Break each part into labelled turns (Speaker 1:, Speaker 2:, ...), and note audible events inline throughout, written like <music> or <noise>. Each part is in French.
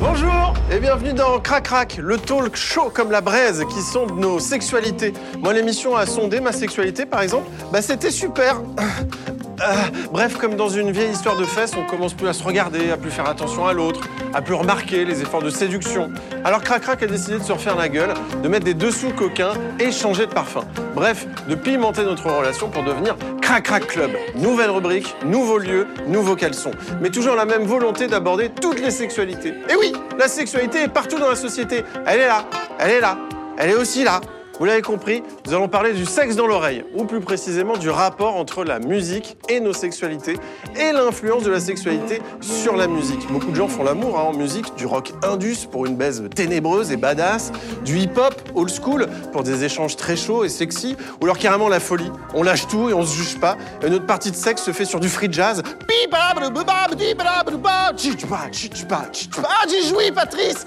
Speaker 1: Bonjour et bienvenue dans Crac Crac, le talk chaud comme la braise qui sonde nos sexualités. Moi, l'émission a sondé ma sexualité, par exemple. Bah, c'était super. Euh, bref, comme dans une vieille histoire de fesses, on commence plus à se regarder, à plus faire attention à l'autre, à plus remarquer les efforts de séduction. Alors Crac Crac a décidé de se refaire la gueule, de mettre des dessous coquins et changer de parfum. Bref, de pimenter notre relation pour devenir Crac Crac Club. Nouvelle rubrique, nouveau lieu, nouveaux caleçons. Mais toujours la même volonté d'aborder toutes les sexualités. Et oui, la sexualité est partout dans la société. Elle est là, elle est là, elle est aussi là. Vous l'avez compris, nous allons parler du sexe dans l'oreille, ou plus précisément du rapport entre la musique et nos sexualités, et l'influence de la sexualité sur la musique. Beaucoup de gens font l'amour hein, en musique, du rock indus pour une baise ténébreuse et badass, du hip-hop old school pour des échanges très chauds et sexy, ou alors carrément la folie. On lâche tout et on se juge pas, et notre partie de sexe se fait sur du free jazz. Ah, j'ai joui, Patrice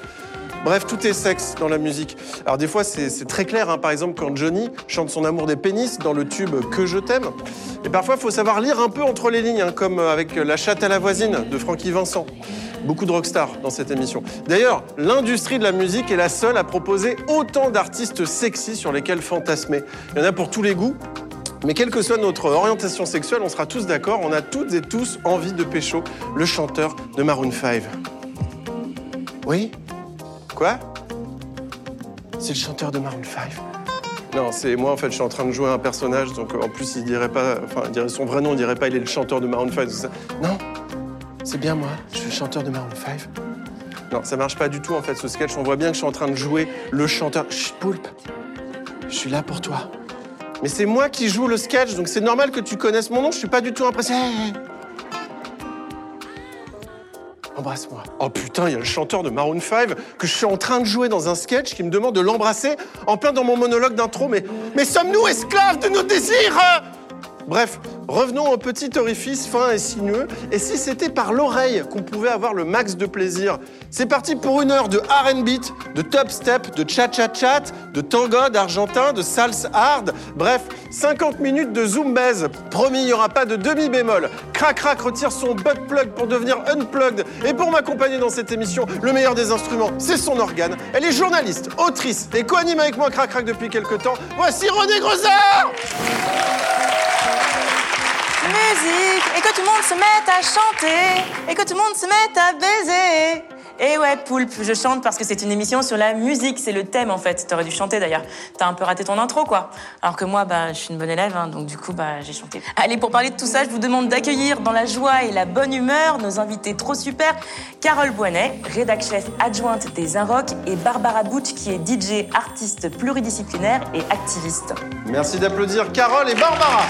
Speaker 1: Bref, tout est sexe dans la musique. Alors des fois, c'est très clair. hein. Par exemple, quand Johnny chante son amour des pénis dans le tube Que je t'aime. Et parfois, il faut savoir lire un peu entre les lignes, hein, comme avec La chatte à la voisine de Francky Vincent. Beaucoup de rockstars dans cette émission. D'ailleurs, l'industrie de la musique est la seule à proposer autant d'artistes sexy sur lesquels fantasmer. Il y en a pour tous les goûts. Mais quelle que soit notre orientation sexuelle, on sera tous d'accord, on a toutes et tous envie de pécho le chanteur de Maroon 5. Oui? Quoi C'est le chanteur de Maroon 5. Non, c'est moi en fait, je suis en train de jouer un personnage, donc euh, en plus il dirait pas, enfin il dirait son vrai nom, il dirait pas il est le chanteur de Maroon 5, tout ça. Non, c'est bien moi, je suis le chanteur de Maroon 5. Non, ça marche pas du tout en fait ce sketch, on voit bien que je suis en train de jouer le chanteur. Chut, Poulpe, je suis là pour toi. Mais c'est moi qui joue le sketch, donc c'est normal que tu connaisses mon nom, je suis pas du tout impressionné. Embrasse-moi. Oh putain, il y a le chanteur de Maroon 5 que je suis en train de jouer dans un sketch qui me demande de l'embrasser en plein dans mon monologue d'intro. Mais, mais sommes-nous esclaves de nos désirs hein? Bref, revenons au petit orifice fin et sinueux. Et si c'était par l'oreille qu'on pouvait avoir le max de plaisir? C'est parti pour une heure de R&B, de top step, de cha-cha-chat, de tango, d'argentin, de salsa hard. Bref, 50 minutes de zoom baise. Promis, il n'y aura pas de demi-bémol. Crac Crac retire son butt plug pour devenir unplugged. Et pour m'accompagner dans cette émission, le meilleur des instruments, c'est son organe. Elle est journaliste, autrice et co-anime avec moi Crac Crac depuis quelques temps. Voici René Grosard
Speaker 2: et que tout le monde se mette à chanter et que tout le monde se mette à baiser. Et ouais, Poulpe, je chante parce que c'est une émission sur la musique, c'est le thème en fait. T'aurais dû chanter d'ailleurs. T'as un peu raté ton intro quoi. Alors que moi, bah, je suis une bonne élève, hein, donc du coup, bah, j'ai chanté. Allez, pour parler de tout ça, je vous demande d'accueillir dans la joie et la bonne humeur nos invités trop super. Carole Boinet, rédac chef adjointe des Inrock et Barbara Butch qui est DJ, artiste pluridisciplinaire et activiste.
Speaker 1: Merci d'applaudir Carole et Barbara.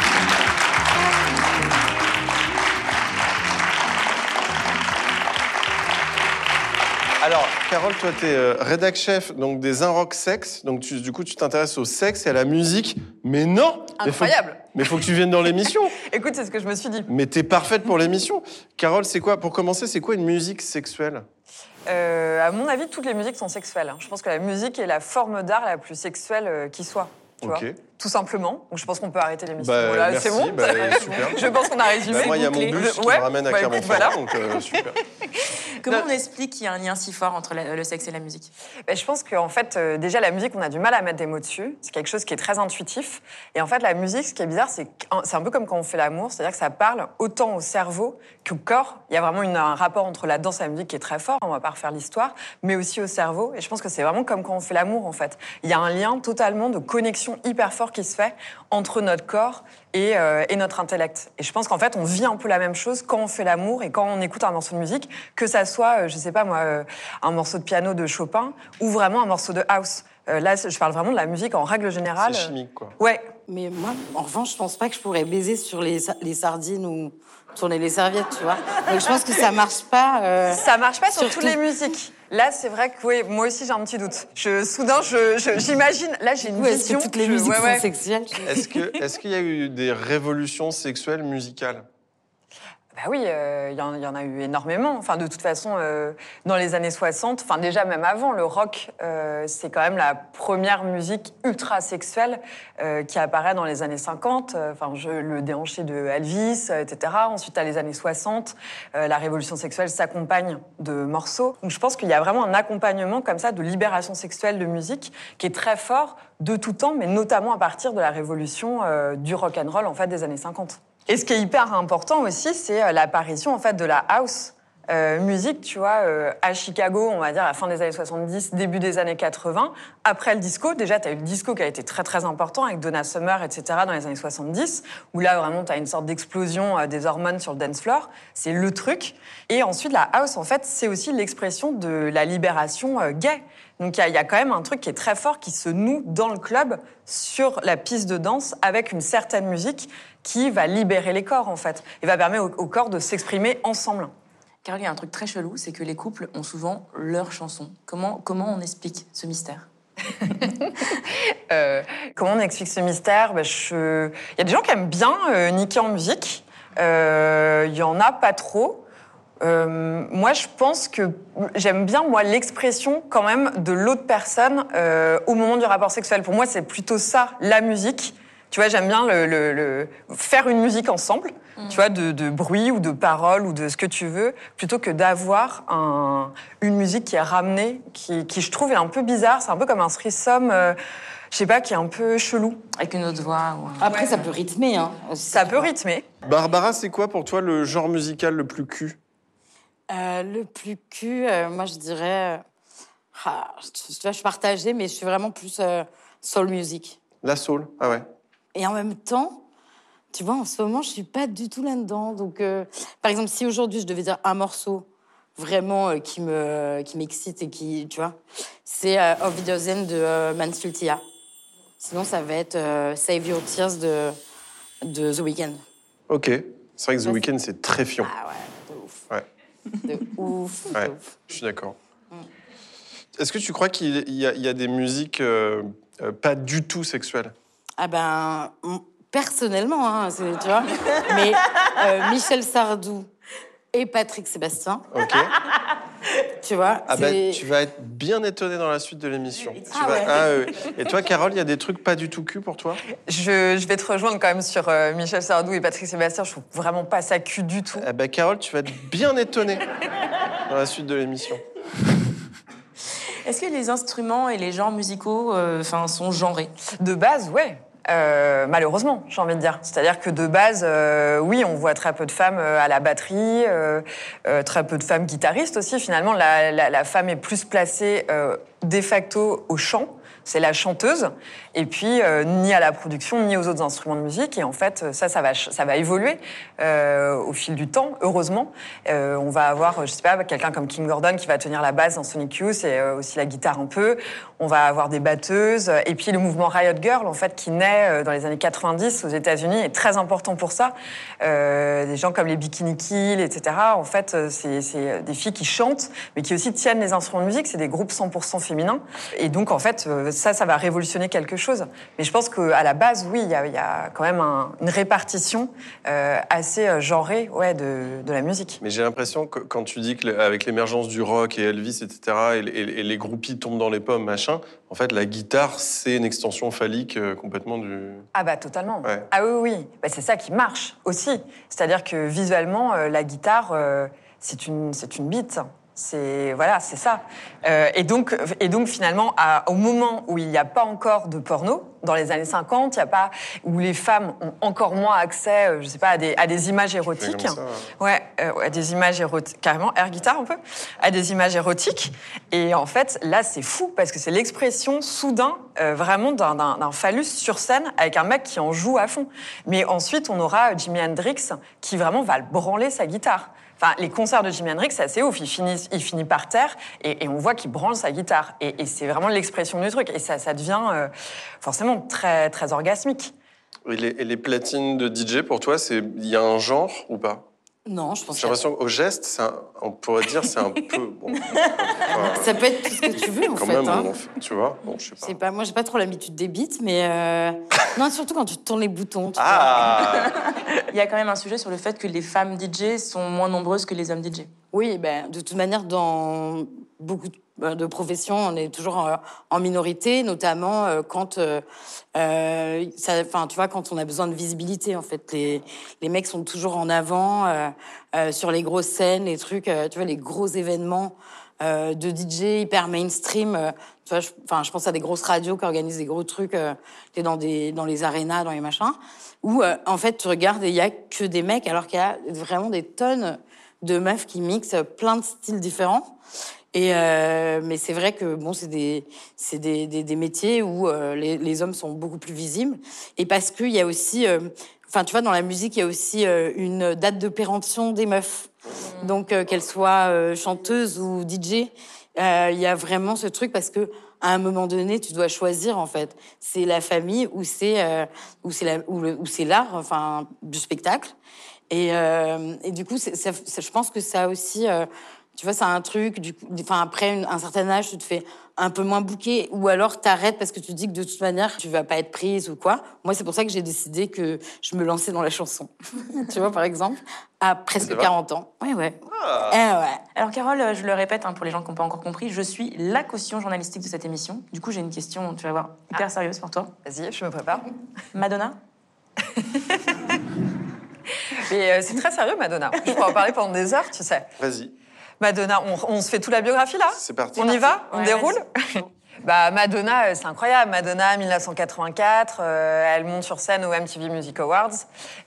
Speaker 1: Alors, Carole, toi, tu es rédac chef donc, des Inrock Sex. Donc, tu- du coup, tu t'intéresses au sexe et à la musique. Mais non Mais faut-
Speaker 3: Incroyable.
Speaker 1: Mais il faut que tu viennes dans l'émission. <laughs>
Speaker 3: Écoute, c'est ce que je me suis dit.
Speaker 1: Mais t'es parfaite pour l'émission. Carole, c'est quoi Pour commencer, c'est quoi une musique sexuelle?
Speaker 3: Euh, à mon avis, toutes les musiques sont sexuelles. hein. Je pense que la musique est la forme d'art la plus sexuelle euh, qui soit. Tu
Speaker 1: Ok.
Speaker 3: Tout simplement. Donc je pense qu'on peut arrêter l'émission.
Speaker 1: Bah,
Speaker 3: voilà, c'est bon.
Speaker 1: bah, <laughs> super.
Speaker 3: je pense qu'on a résumé.
Speaker 1: Bah, moi, il y a mon
Speaker 3: bouclé.
Speaker 1: bus qui
Speaker 3: Ouais,
Speaker 1: me ramène à
Speaker 3: bah,
Speaker 1: Clermont-Ferrand,
Speaker 3: écoute, voilà.
Speaker 1: donc euh, <laughs> super.
Speaker 2: Comment
Speaker 1: Non.
Speaker 2: on explique qu'il y a un lien si fort entre la- le sexe et la musique?
Speaker 3: Ben, je pense qu'en fait, euh, déjà, la musique, on a du mal à mettre des mots dessus. C'est quelque chose qui est très intuitif. Et en fait, la musique, ce qui est bizarre, c'est c'est un peu comme quand on fait l'amour, c'est-à-dire que ça parle autant au cerveau qu'au corps. Il y a vraiment une- un rapport entre la danse et la musique qui est très fort, on va pas refaire l'histoire, mais aussi au cerveau. Et je pense que c'est vraiment comme quand on fait l'amour, en fait. Il y a un lien totalement de connexion hyper fort qui se fait entre notre corps et, euh, et notre intellect. Et je pense qu'en fait, on vit un peu la même chose quand on fait l'amour et quand on écoute un morceau de musique, que ça soit, euh, je sais pas moi, euh, un morceau de piano de Chopin ou vraiment un morceau de house. Euh, là, je parle vraiment de la musique en règle générale.
Speaker 1: C'est chimique, quoi.
Speaker 3: Ouais,
Speaker 4: Mais moi, en revanche, je pense pas que je pourrais baiser sur les, sa- les sardines ou tourner les serviettes, tu vois. Donc je pense que ça marche pas. euh,
Speaker 3: ça marche pas sur toutes les musiques. Là, c'est vrai que oui, moi aussi j'ai un petit doute. Je, soudain, je- je- j'imagine. là, j'ai une vision.
Speaker 4: que toutes les
Speaker 3: je-
Speaker 4: musiques
Speaker 3: ouais, ouais.
Speaker 4: sont sexuelles
Speaker 1: Est-ce que- est-ce qu'il y a eu des révolutions sexuelles musicales?
Speaker 3: Bah oui, euh, il y, en- a eu énormément. Enfin, de toute façon, euh, dans les années 60, enfin déjà même avant, le rock, euh, c'est quand même la première musique ultra sexuelle qui apparaît dans les années 50. Euh, Enfin, le déhanché de Elvis, etc. Ensuite, à les années 60, euh, la révolution sexuelle s'accompagne de morceaux. Donc, je pense qu'il y a vraiment un accompagnement comme ça de libération sexuelle de musique qui est très fort de tout temps, mais notamment à partir de la révolution du rock and roll en fait des années 50. Et ce qui est hyper important aussi, c'est euh, l'apparition en fait de la house. euh, musique, tu vois, euh, à Chicago, on va dire à la fin des années 70, début des années 80. Après le disco, déjà, tu as eu le disco qui a été très très important avec Donna Summer, etc. dans les années 70, où là vraiment tu as une sorte d'explosion euh, des hormones sur le dance floor. C'est le truc. Et ensuite, la house, en fait, c'est aussi l'expression de la libération euh, gay. Donc il y, a- il y a quand même un truc qui est très fort qui se noue dans le club sur la piste de danse avec une certaine musique qui va libérer les corps en fait et va permettre au, au corps de s'exprimer ensemble.
Speaker 2: Carole, il y a un truc très chelou, c'est que les couples ont souvent leur chanson. Comment, comment on explique ce mystère? <laughs>
Speaker 3: Euh, comment on explique ce mystère? Ben, je- Il y a des gens qui aiment bien euh, niquer en musique. Euh, Il y en a pas trop. Euh, moi, je pense que j'aime bien moi l'expression quand même de l'autre personne euh, au moment du rapport sexuel. Pour moi, c'est plutôt ça la musique. Tu vois, j'aime bien le, le- le- faire une musique ensemble, tu vois, de, de bruit ou de paroles ou de ce que tu veux, plutôt que d'avoir un- une musique qui est ramenée, qui, qui, je trouve est un peu bizarre. C'est un peu comme un threesome, euh, je sais pas, qui est un peu chelou.
Speaker 2: Avec une autre voix
Speaker 4: Après, ça peut rythmer. Hein, aussi,
Speaker 3: Ça peut
Speaker 4: vois.
Speaker 3: rythmer.
Speaker 1: Barbara, c'est quoi pour toi le genre musical le plus cul?
Speaker 4: Euh, le plus cul, euh, moi, je dirais. euh, ah, tu vois, je suis partagée, mais je suis vraiment plus soul music.
Speaker 1: La soul Ah ouais.
Speaker 4: Et en même temps, tu vois, en ce moment, je suis pas du tout là-dedans. Donc, par exemple, si aujourd'hui je devais dire un morceau vraiment qui me qui m'excite et qui, tu vois, c'est Of Videozen de euh, Mansfield Tia. Sinon, ça va être euh, Save Your Tears de de The Weeknd.
Speaker 1: Ok. C'est vrai que The Weeknd, c'est très fion.
Speaker 4: Ah. Ouais. De ouf,
Speaker 1: Ouais.
Speaker 4: de ouf.
Speaker 1: Je suis d'accord. Est-ce que tu crois qu'il y, a- il y a des musiques euh, euh, pas du tout sexuelles?
Speaker 4: Ah ben, personnellement, hein, c'est- tu vois. Mais euh, Michel Sardou et Patrick Sébastien,
Speaker 1: Ok.
Speaker 4: Tu vois.
Speaker 1: Ah bah,
Speaker 4: c'est-
Speaker 1: tu vas être bien étonné dans la suite de l'émission. Tu
Speaker 4: Ah
Speaker 1: vas-
Speaker 4: ouais.
Speaker 1: ah. Et toi, Carole, il y a des trucs pas du tout cul pour toi?
Speaker 3: Je, je vais te rejoindre quand même sur euh, Michel Sardou et Patrick Sébastien. Je trouve vraiment pas ça cul du tout.
Speaker 1: Ah bah, Carole, tu vas être bien étonné dans la suite de l'émission.
Speaker 2: Est-ce que les instruments et les genres musicaux euh, enfin, sont genrés?
Speaker 3: De base, ouais. Euh, malheureusement, j'ai envie de dire. C'est-à-dire que de base, euh, oui, on voit très peu de femmes euh, à la batterie, euh, euh, très peu de femmes guitaristes aussi. Finalement, la, la- la femme est plus placée euh, de facto au chant. C'est la chanteuse. Et puis, euh, ni à la production, ni aux autres instruments de musique. Et en fait, ça, ça va, ça va évoluer euh, au fil du temps, heureusement. Euh, on va avoir, je sais pas, quelqu'un comme King Gordon qui va tenir la basse dans Sonic Youth et euh, aussi la guitare un peu. On va avoir des batteuses. Et puis, le mouvement Riot Girl, en fait, qui naît euh, dans les années 90 aux États-Unis, est très important pour ça. Euh, des gens comme les Bikini Kill, etc. En fait, euh, c'est des filles qui chantent, mais qui aussi tiennent les instruments de musique. C'est des groupes 100% féminins. Et donc, en fait, euh, ça, ça va révolutionner quelque chose. Mais je pense qu'à la base, oui, il y a, il y a quand même un- une répartition euh, assez euh, genrée ouais, de, de la musique.
Speaker 1: Mais j'ai l'impression que quand tu dis qu'avec l'émergence du rock et Elvis, etc., et, et- et les groupies tombent dans les pommes, machin, en fait, la guitare, c'est une extension phallique euh, complètement du.
Speaker 3: Ah bah totalement.
Speaker 1: Ouais.
Speaker 3: Ah oui, oui. Bah, c'est ça qui marche aussi. C'est-à-dire que visuellement, euh, la guitare, c'est une, c'est une bite. C'est voilà, c'est ça. Euh, et donc, et donc finalement, à- au moment où il n'y a pas encore de porno, dans les années 50, il y a pas où les femmes ont encore moins accès, euh, je sais pas, à des, à des images érotiques.
Speaker 1: ça,
Speaker 3: Ouais, euh, à des images érotiques, carrément, air guitare un peu, à des images érotiques. Et en fait, là, c'est fou parce que c'est l'expression soudain, euh, vraiment d'un- phallus sur scène avec un mec qui en joue à fond. Mais ensuite, on aura Jimi Hendrix qui vraiment va le branler sa guitare. Enfin, les concerts de Jimi Hendrix, c'est assez ouf. Il finit, il finit par terre et, on voit qu'il branle sa guitare. Et, c'est vraiment l'expression du truc. Et ça, devient euh, forcément très, très orgasmique.
Speaker 1: Et les, et les platines de DJ, pour toi, il y a un genre ou pas?
Speaker 4: Non, je pense
Speaker 1: J'ai l'impression qu'au geste, un- on pourrait dire c'est un <laughs> peu. Bon, enfin,
Speaker 4: ça peut être tout ce que tu veux en
Speaker 1: quand
Speaker 4: fait.
Speaker 1: même,
Speaker 4: hein.
Speaker 1: on tu vois Bon, je sais pas.
Speaker 4: C'est pas, moi, j'ai pas trop l'habitude des beats, mais euh, non, surtout quand tu tournes les boutons. tu.
Speaker 1: Ah <laughs>
Speaker 2: Il y a quand même un sujet sur le fait que les femmes DJ sont moins nombreuses que les hommes DJ.
Speaker 4: Oui, ben, de toute manière, dans beaucoup de- ben, de professions, on est toujours euh, en minorité, notamment euh, quand, euh, euh, tu vois, quand on a besoin de visibilité. En fait, les, les mecs sont toujours en avant euh, euh, sur les grosses scènes, les trucs, euh, tu vois, les gros événements euh, de DJ hyper mainstream. euh, tu vois, je, enfin, je pense à des grosses radios qui organisent des gros trucs, euh, dans des dans les arénas, dans les machins, où euh, en fait tu regardes et il y a que des mecs, alors qu'il y a vraiment des tonnes de meufs qui mixent plein de styles différents. Et euh, mais c'est vrai que bon, c'est des c'est des, des, des métiers où euh, les, les hommes sont beaucoup plus visibles. Et parce qu'il y a aussi, euh, enfin tu vois, dans la musique, il y a aussi euh, une date de péremption des meufs. Donc euh, qu'elles soient euh, chanteuses ou DJ, euh, il y a vraiment ce truc parce que à un moment donné, tu dois choisir en fait. C'est la famille ou c'est euh, ou c'est la ou, c'est l'art, enfin du spectacle. Et, euh, et du coup, c'est- ça- ça- je pense que ça aussi, euh, tu vois, c'est un truc. Du coup, enfin après une- un certain âge, tu te fais un peu moins bouquet, ou alors t'arrêtes parce que tu te dis que de toute manière, tu vas pas être prise ou quoi. Moi, c'est pour ça que j'ai décidé que je me lançais dans la chanson. <laughs> tu vois, par exemple, à presque
Speaker 1: C'est vrai
Speaker 4: 40 ans. Ouais, ouais.
Speaker 1: Ah.
Speaker 4: Eh ouais.
Speaker 2: Alors Carole, je le répète hein, pour les gens qui n'ont pas encore compris, je suis la caution journalistique de cette émission. Du coup, j'ai une question, tu vas voir, hyper sérieuse pour toi.
Speaker 3: Vas-y, je me prépare.
Speaker 2: Madonna <laughs>
Speaker 3: Mais euh, c'est très sérieux, Madonna. Je pourrais en parler pendant des heures, tu sais.
Speaker 1: Vas-y,
Speaker 3: Madonna, on, on se fait toute la biographie là
Speaker 1: c'est parti.
Speaker 3: On y va On
Speaker 2: Ouais,
Speaker 3: déroule <laughs> Bah, Madonna, euh, c'est incroyable. Madonna, 1984, euh, elle monte sur scène au MTV Music Awards.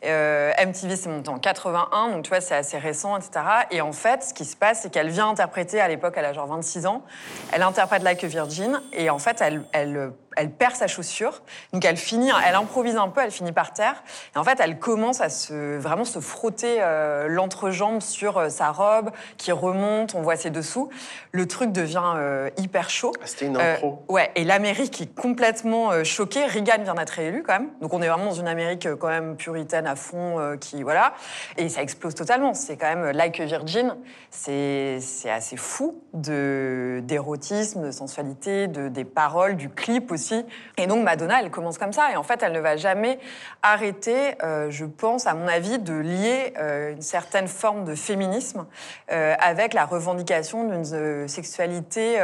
Speaker 3: Euh, MTV, c'est monté en 81, donc tu vois, c'est assez récent, etc. Et en fait, ce qui se passe, c'est qu'elle vient interpréter, à l'époque, elle a genre 26 ans, elle interprète Like a Virgin, et en fait, elle, elle, elle perd sa chaussure. Donc elle finit, elle improvise un peu, elle finit par terre. Et en fait, elle commence à se, vraiment se frotter euh, l'entrejambe sur euh, sa robe, qui remonte, on voit ses dessous. Le truc devient euh, hyper chaud.
Speaker 1: Ah, C'était une impro.
Speaker 3: ouais, et l'Amérique est complètement choquée. Reagan vient d'être réélu quand même. Donc on est vraiment dans une Amérique quand même puritaine à fond, qui voilà. Et ça explose totalement. C'est quand même Like Virgin. C'est c'est assez fou de d'érotisme, de sensualité, de des paroles, du clip aussi. Et donc Madonna, elle commence comme ça. Et en fait, elle ne va jamais arrêter, euh, je pense, à mon avis, de lier euh, une certaine forme de féminisme euh, avec la revendication d'une sexualité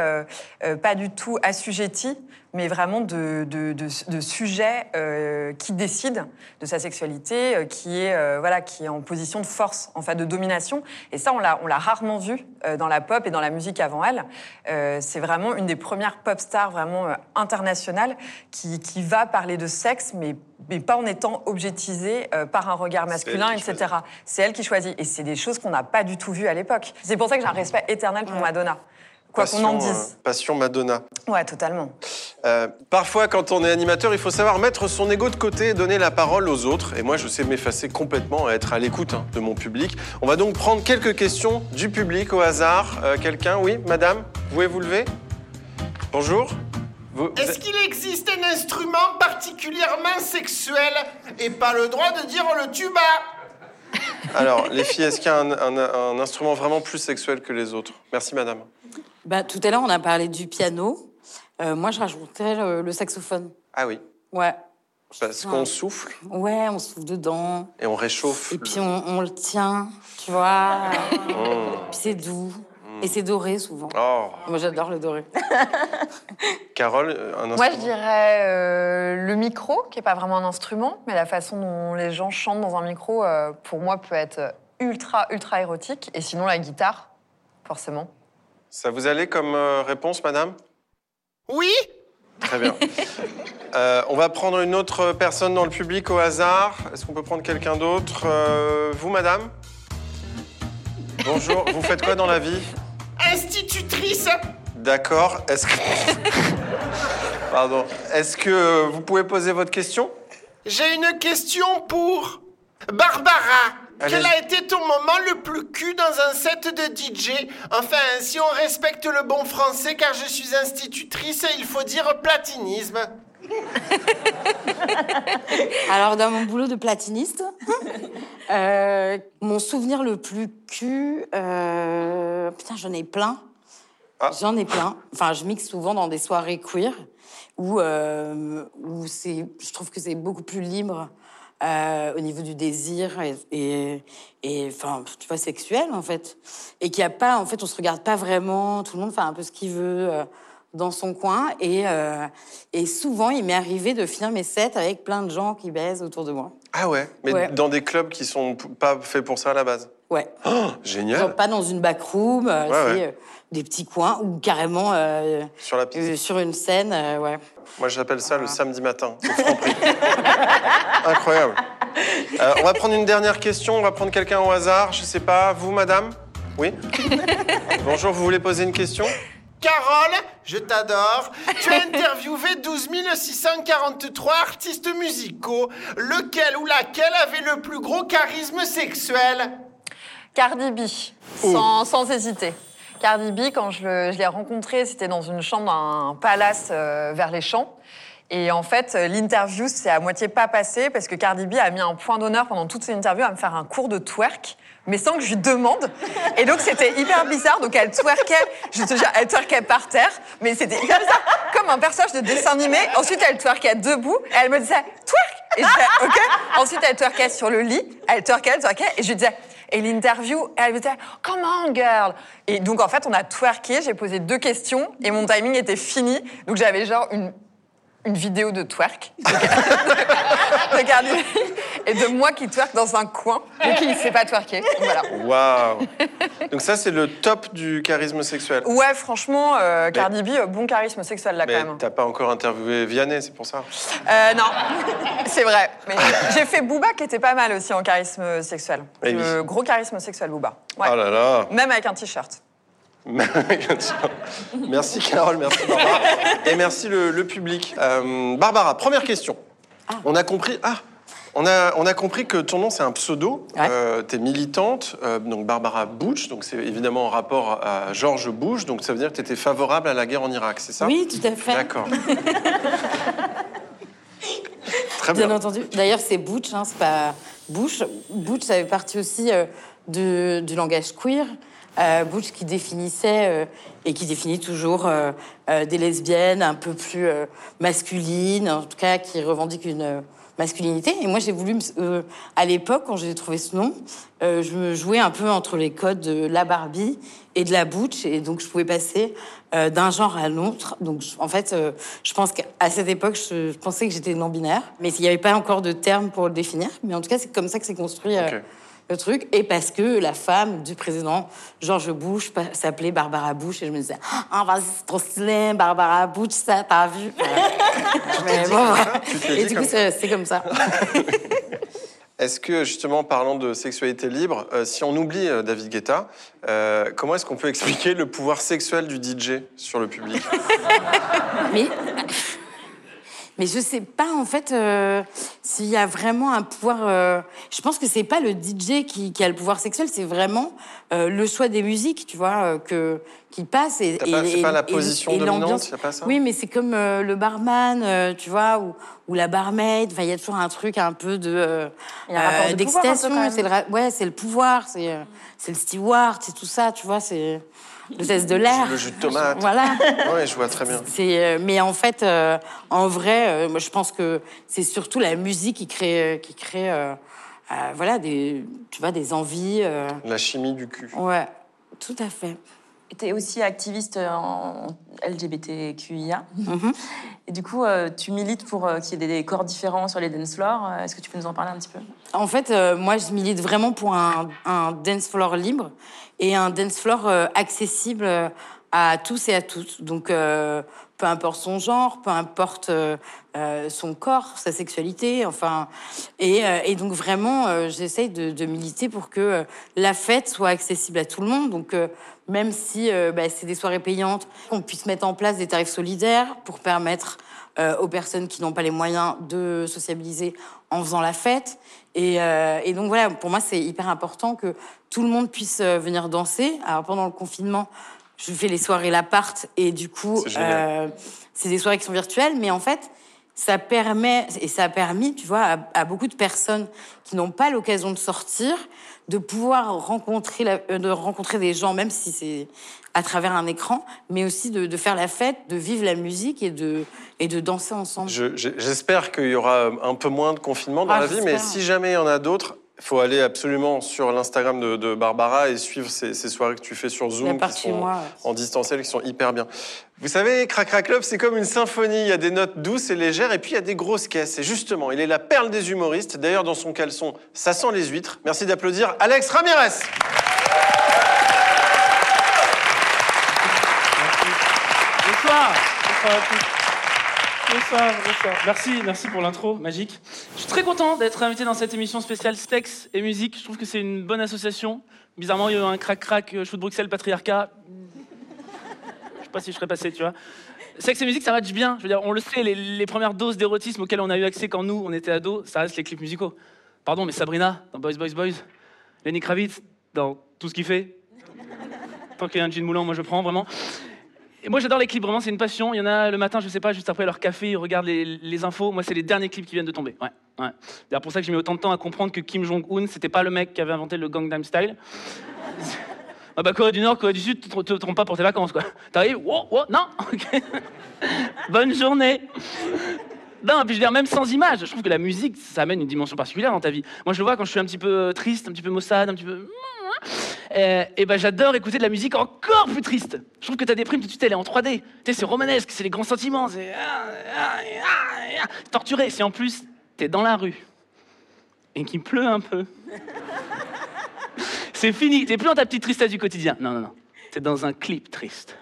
Speaker 3: pas du tout assujettie, mais vraiment de, de, de, de sujets euh, qui décident de sa sexualité, euh, qui, est, euh, voilà, qui est en position de force, en fait, de domination. Et ça, on l'a on l'a rarement vu euh, dans la pop et dans la musique avant elle. Euh, C'est vraiment une des premières pop stars vraiment euh, internationales qui, qui va parler de sexe, mais, mais pas en étant objetisée euh, par un regard masculin, etc. C'est elle qui choisit. Et c'est des choses qu'on n'a pas du tout vues à l'époque. C'est pour ça que j'ai un respect éternel pour Madonna. Quoi qu'on en dise.
Speaker 1: euh, passion Madonna.
Speaker 3: Ouais, totalement.
Speaker 1: Euh, parfois, quand on est animateur, il faut savoir mettre son ego de côté et donner la parole aux autres. Et moi, je sais m'effacer complètement, être à l'écoute hein, de mon public. On va donc prendre quelques questions du public au hasard. Euh, Quelqu'un Oui, madame Vous pouvez vous lever? Bonjour Vous- vous-
Speaker 5: Est-ce qu'il existe un instrument particulièrement sexuel et pas le droit de dire le tuba?
Speaker 1: Alors, les filles, est-ce qu'il y a un, un- un instrument vraiment plus sexuel que les autres? Merci, madame.
Speaker 4: Bah, tout à l'heure, on a parlé du piano. Euh, moi, je rajouterais le, le saxophone.
Speaker 1: Ah oui,
Speaker 4: Ouais.
Speaker 1: parce qu'on souffle
Speaker 4: Ouais, on souffle dedans.
Speaker 1: et on réchauffe.
Speaker 4: Et puis on, on le tient, tu vois.
Speaker 1: Oh.
Speaker 4: Puis c'est doux. Et c'est doré souvent.
Speaker 1: Oh.
Speaker 4: Moi, j'adore le doré. <laughs>
Speaker 1: Carole, un instrument
Speaker 3: Moi, je dirais euh, le micro, qui n'est pas vraiment un instrument, mais la façon dont les gens chantent dans un micro, euh, pour moi, peut être ultra, ultra érotique. Et sinon, la guitare, forcément.
Speaker 1: Ça vous allait comme euh, réponse, madame?
Speaker 5: Oui
Speaker 1: Très bien. <laughs> Euh, on va prendre une autre personne dans le public au hasard. Est-ce qu'on peut prendre quelqu'un d'autre? Euh, Vous, madame? Bonjour. Vous faites quoi dans la vie?
Speaker 5: Institutrice
Speaker 1: D'accord. Est-ce que... <laughs> Pardon. Est-ce que vous pouvez poser votre question?
Speaker 5: J'ai une question pour Barbara.
Speaker 1: Allez.
Speaker 5: Quel a été ton moment le plus cul dans un set de DJ Enfin, si on respecte le bon français, car je suis institutrice, il faut dire platinisme. <laughs>
Speaker 4: Alors, dans mon boulot de platiniste, <laughs> euh, mon souvenir le plus cul, euh, putain, j'en ai plein.
Speaker 1: Ah.
Speaker 4: J'en ai plein. Enfin, je mixe souvent dans des soirées queer où, euh, où c'est, je trouve que c'est beaucoup plus libre euh, au niveau du désir et, et, et, enfin, tu vois, sexuel en fait. Et qu'il n'y a pas, en fait, on se regarde pas vraiment. Tout le monde fait un peu ce qu'il veut. euh, dans son coin et, euh, et souvent il m'est arrivé de finir mes sets avec plein de gens qui baisent autour de moi.
Speaker 1: Ah ouais Mais
Speaker 4: Ouais.
Speaker 1: dans des clubs qui sont p- pas faits pour ça à la base
Speaker 4: Ouais. <gasps>
Speaker 1: Oh,
Speaker 4: Genre
Speaker 1: génial
Speaker 4: pas dans une backroom, euh,
Speaker 1: Ouais,
Speaker 4: c'est
Speaker 1: ouais.
Speaker 4: euh, des petits coins ou carrément euh,
Speaker 1: Sur la piste.
Speaker 4: sur une scène, ouais.
Speaker 1: Moi, j'appelle ça le samedi matin, au Franprix. <laughs> Incroyable. Euh, on va prendre une dernière question. On va prendre quelqu'un au hasard. Je sais pas. Vous, madame? Oui? <laughs> Bonjour, vous voulez poser une question?
Speaker 5: Carole, je t'adore. Tu as interviewé 12 643 artistes musicaux. Lequel ou laquelle avait le plus gros charisme sexuel?
Speaker 3: Cardi B, sans, sans hésiter. Cardi B, quand je, le- je l'ai rencontré, c'était dans une chambre d'un palace euh, vers les champs. Et en fait, euh, l'interview s'est à moitié pas passée parce que Cardi B a mis un point d'honneur pendant toute cette interview à me faire un cours de twerk, mais sans que je lui demande. Et donc, c'était hyper bizarre. Donc, elle twerkait, je te jure, elle twerkait par terre, mais c'était hyper bizarre, comme un personnage de dessin animé. Ensuite, elle twerkait debout et elle me disait twerk. Et je disais, OK. Ensuite, elle twerkait sur le lit, elle twerkait, elle twerkait, et je lui disais, et l'interview, elle me disait, come on, girl. Et donc, en fait, on a twerké, j'ai posé deux questions, et mon timing était fini. Donc, j'avais genre une, une vidéo de twerk de, <laughs> de Cardi B, et de moi qui twerk dans un coin, et qui ne sait pas twerker. Voilà.
Speaker 1: Waouh Donc ça, c'est le top du charisme sexuel.
Speaker 3: Ouais, franchement, euh, Cardi B, euh, bon charisme sexuel là
Speaker 1: Mais
Speaker 3: quand même.
Speaker 1: t'as pas encore interviewé Vianney, c'est pour ça
Speaker 3: Euh, non, c'est vrai. Mais j'ai fait Booba qui était pas mal aussi en charisme sexuel. Le gros charisme sexuel, Booba. Ouais.
Speaker 1: Oh là là
Speaker 3: Même avec un t-shirt. <laughs>
Speaker 1: Merci Carole, merci Barbara. Et merci le, le public. Euh, Barbara, première question. On a compris. Ah on a, on a compris que ton nom, c'est un pseudo.
Speaker 4: Ouais.
Speaker 1: Euh, tu es militante, euh, donc Barbara Bush, donc c'est évidemment en rapport à George Bush, donc ça veut dire que tu étais favorable à la guerre en Irak, c'est ça?
Speaker 4: Oui, tout à fait.
Speaker 1: D'accord. <laughs> Très bien.
Speaker 4: Bien entendu. D'ailleurs, c'est Butch, hein, c'est pas Bush. Butch, ça fait partie aussi euh, du langage queer. Euh, Butch qui définissait euh, et qui définit toujours euh, euh, des lesbiennes un peu plus masculines, en tout cas qui revendiquent une masculinité. Et moi, j'ai voulu, à l'époque, quand j'ai trouvé ce nom, je me jouais un peu entre les codes de la Barbie et de la Butch, et donc je pouvais passer d'un genre à l'autre. Donc, en fait, je pense qu'à cette époque, je, pensais que j'étais non binaire, mais il n'y avait pas encore de terme pour le définir. Mais en tout cas, c'est comme ça que s'est construit. Le truc, et parce que la femme du président George Bush s'appelait Barbara Bush, et je me disais, ah, vas-y, c'est trop stylé, Barbara Bush, ça, t'as vu? Mais bon, Et du coup, c'est c'est comme ça. <laughs>
Speaker 1: Est-ce que, justement, parlant de sexualité libre, euh, si on oublie euh, David Guetta, euh, comment est-ce qu'on peut expliquer le pouvoir sexuel du DJ sur le public?
Speaker 4: Mais, mais je sais pas en fait euh, s'il y a vraiment un pouvoir. euh, je pense que c'est pas le DJ qui, a le pouvoir sexuel, c'est vraiment euh, le choix des musiques, tu vois, que qui passe et, et-
Speaker 1: c'est pas la
Speaker 4: et-
Speaker 1: position
Speaker 4: et
Speaker 1: dominante,
Speaker 4: l'ambiance.
Speaker 1: y a pas ça?
Speaker 4: Oui, mais c'est comme euh, le barman, euh, tu vois, ou, ou la barmaid. Enfin, il y a toujours un truc un peu de euh,
Speaker 3: Il y a un rapport de pouvoir un peu,
Speaker 4: d'excitation. C'est le ouais, c'est le pouvoir, c'est euh, c'est le steward, c'est tout ça, tu vois, c'est le test de l'air.
Speaker 1: Le jus de tomate.
Speaker 4: Voilà. <laughs>
Speaker 1: Oui, je vois très bien.
Speaker 4: C'est, euh, mais en fait, euh, en vrai, euh, moi, je pense que c'est surtout la musique qui crée, qui crée, euh, euh, voilà, des, tu vois, des envies. euh,
Speaker 1: La chimie du cul.
Speaker 4: ouais, tout à fait.
Speaker 2: Tu es aussi activiste en LGBTQIA.
Speaker 4: Mhm.
Speaker 2: Et du coup, euh, tu milites pour euh, qu'il y ait des corps différents sur les dance floors. Euh, Est-ce que tu peux nous en parler un petit peu?
Speaker 4: En fait, moi, je milite vraiment pour un, un dance floor libre et un dance floor accessible à tous et à toutes. Donc, euh, peu importe son genre, peu importe euh, son corps, sa sexualité, enfin. Et, euh, et donc, vraiment, j'essaye de, de militer pour que la fête soit accessible à tout le monde. Donc, même si euh, bah, c'est des soirées payantes, qu'on puisse mettre en place des tarifs solidaires pour permettre euh, aux personnes qui n'ont pas les moyens de sociabiliser en faisant la fête. Et, euh, et donc voilà, pour moi, c'est hyper important que tout le monde puisse euh, venir danser. Alors pendant le confinement, je fais les soirées l'appart et du coup, euh, c'est des soirées qui sont virtuelles, mais en fait, ça permet et ça a permis, tu vois, à, à beaucoup de personnes qui n'ont pas l'occasion de sortir, de pouvoir rencontrer, la- euh, de rencontrer des gens, même si c'est à travers un écran, mais aussi de, de faire la fête, de vivre la musique et de, et de danser ensemble.
Speaker 1: Je- J'espère qu'il y aura un peu moins de confinement dans
Speaker 4: Ah,
Speaker 1: la vie, mais si jamais il y en a d'autres, il faut aller absolument sur l'Instagram de, de Barbara et suivre ces, ces soirées que tu fais sur Zoom, qui sont
Speaker 4: moi.
Speaker 1: en distanciel, qui sont hyper bien. Vous savez, Crac Crac Club, c'est comme une symphonie. Il y a des notes douces et légères, et puis il y a des grosses caisses. Et justement, il est la perle des humoristes. D'ailleurs, dans son caleçon, ça sent les huîtres. Merci d'applaudir Alex Ramirez.
Speaker 6: Bonsoir. Bonsoir à tous. Bonsoir, bonsoir. Merci, merci pour l'intro magique. Je suis très content d'être invité dans cette émission spéciale sexe et musique. Je trouve que c'est une bonne association. Bizarrement, il y a eu un crac-crac, euh, shoot Bruxelles, patriarcat. Pas si je serais passé, tu vois. Sexe et musique, ça match bien. Je veux dire, on le sait, les, premières doses d'érotisme auxquelles on a eu accès quand nous, on était ados, ça reste les clips musicaux. Pardon, mais Sabrina, dans Boys, Boys, Boys. Lenny Kravitz, dans tout ce qu'il fait. Tant qu'il y a un jean moulant, moi je prends, vraiment. Et moi j'adore les clips, vraiment c'est une passion. Il y en a le matin, je sais pas, juste après leur café, ils regardent les, infos. Moi c'est les derniers clips qui viennent de tomber. Ouais, ouais. C'est pour ça que j'ai mis autant de temps à comprendre que Kim Jong-un, c'était pas le mec qui avait inventé le Gangnam Style. Ah bah Corée du Nord, Corée du Sud, tu te trompes pas pour tes vacances quoi. T'arrives, wow, wow, non, <laughs> ok. Bonne journée. Non, puis je veux dire, même sans image, je trouve que la musique, ça amène une dimension particulière dans ta vie. Moi, je le vois quand je suis un petit peu euh, triste, un petit peu maussade, un petit peu. Euh, et ben, j'adore écouter de la musique encore plus triste. Je trouve que ta déprime, tout de suite, elle est en 3D. Tu sais, c'est romanesque, c'est les grands sentiments, c'est. Torturé. Si en plus, t'es dans la rue et qu'il pleut un peu, c'est fini. T'es plus dans ta petite tristesse du quotidien. Non, non, non. T'es dans un clip triste.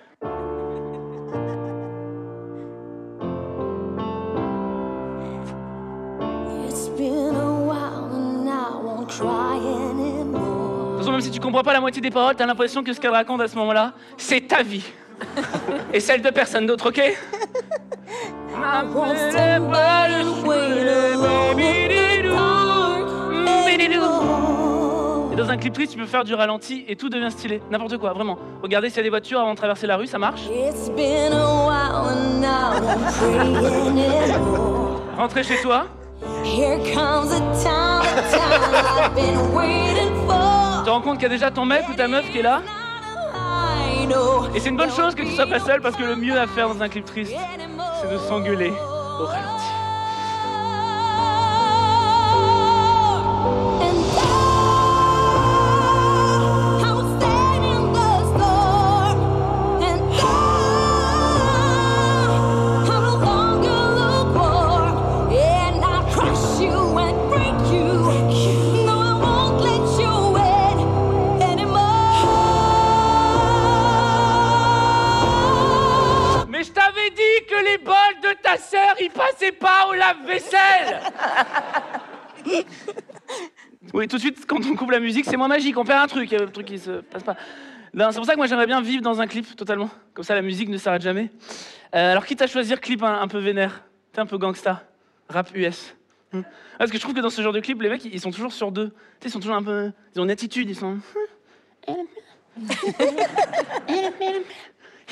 Speaker 6: De toute façon, même si tu comprends pas la moitié des paroles, t'as l'impression que ce qu'elle raconte à ce moment-là, c'est ta vie. Et celle de personne d'autre, ok? Et dans un clip triste, tu peux faire du ralenti et tout devient stylé. N'importe quoi, vraiment. Regardez s'il y a des voitures avant de traverser la rue, ça marche. Rentrez chez toi, tu te rends compte qu'il y a déjà ton mec ou ta meuf qui est là? Et c'est une bonne chose que tu sois pas seul parce que le mieux à faire dans un clip triste, c'est de s'engueuler au ralenti. La musique, c'est moins magique, on perd un truc, il y a un truc qui se passe pas. Non, c'est pour ça que moi j'aimerais bien vivre dans un clip totalement. Comme ça, la musique ne s'arrête jamais. Euh, alors, quitte à choisir clip un, un peu vénère, t'es un peu gangsta, rap US. Hmm. Parce que je trouve que dans ce genre de clip, les mecs, ils sont toujours sur deux. Tu sais, ils sont toujours un peu. Ils ont une attitude, ils sont. <laughs>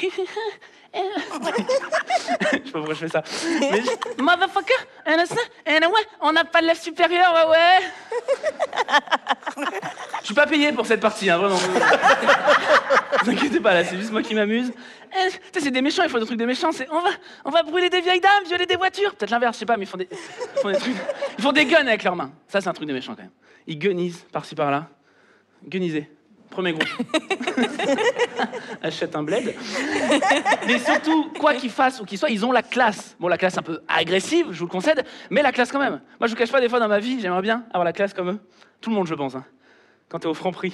Speaker 6: <laughs> <laughs> je sais pas pourquoi je fais ça. Mais je- Motherfucker, and a ça, and a ouais, on n'a pas de lèvres supérieure, ouais, ouais. Je suis pas payé pour cette partie, hein, vraiment. Ne vous inquiétez pas, là, c'est juste moi qui m'amuse. Eh, tu sais, c'est des méchants, ils font des trucs de méchants. C'est, on va, on va brûler des vieilles dames, violer des voitures. Peut-être l'inverse, je sais pas, mais ils font des, ils font des trucs. Ils font des guns avec leurs mains. Ça, c'est un truc de méchant quand même. Ils gunisent par-ci par-là. Guniser. Premier groupe. <laughs> Achète un bled. Mais surtout, quoi qu'ils fassent ou qu'ils soient, ils ont la classe. Bon, la classe un peu agressive, je vous le concède, mais la classe quand même. Moi, je vous cache pas, des fois dans ma vie, j'aimerais bien avoir la classe comme eux. Tout le monde, je pense. hein. Quand t'es au franc prix.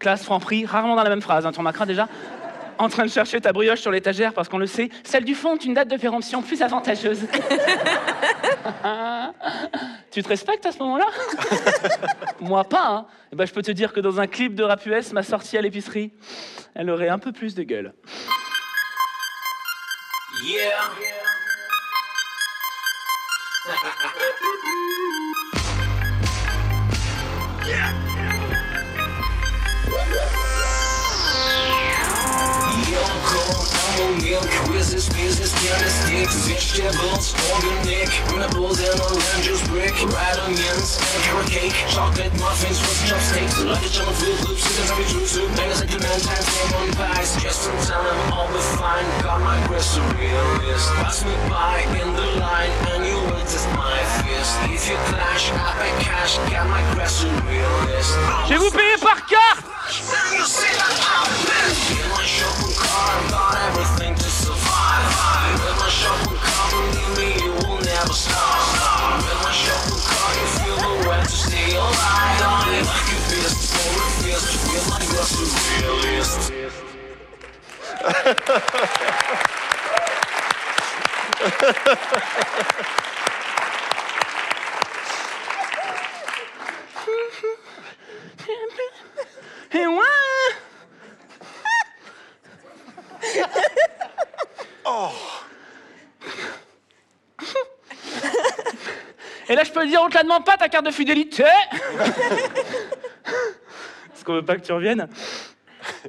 Speaker 6: Classe, franc prix, rarement dans la même phrase, hein, tu remarqueras déjà. en train de chercher ta brioche sur l'étagère parce qu'on le sait, celle du fond une date de péremption plus avantageuse. <laughs> tu te respectes à ce moment-là? Moi pas, hein. Eh ben, je peux te dire que dans un clip de rap US, ma sortie à l'épicerie, elle aurait un peu plus de gueule.
Speaker 7: Quizzes, business, candlesticks, vegetables, organic, printables and oranges, brick, red onions, and carrot cake, chocolate muffins with chopsticks, luggage on food loops, chicken soup, bangers and lemon pies, just in time, all be fine, got my grocery list, pass me by in the line, and you will test my fist, if you clash, I pay cash, got my grocery list.
Speaker 6: Je vais vous payer par carte Et ouais Et là, je peux te dire, on te la demande pas ta carte de fidélité Parce qu'on veut pas que tu reviennes?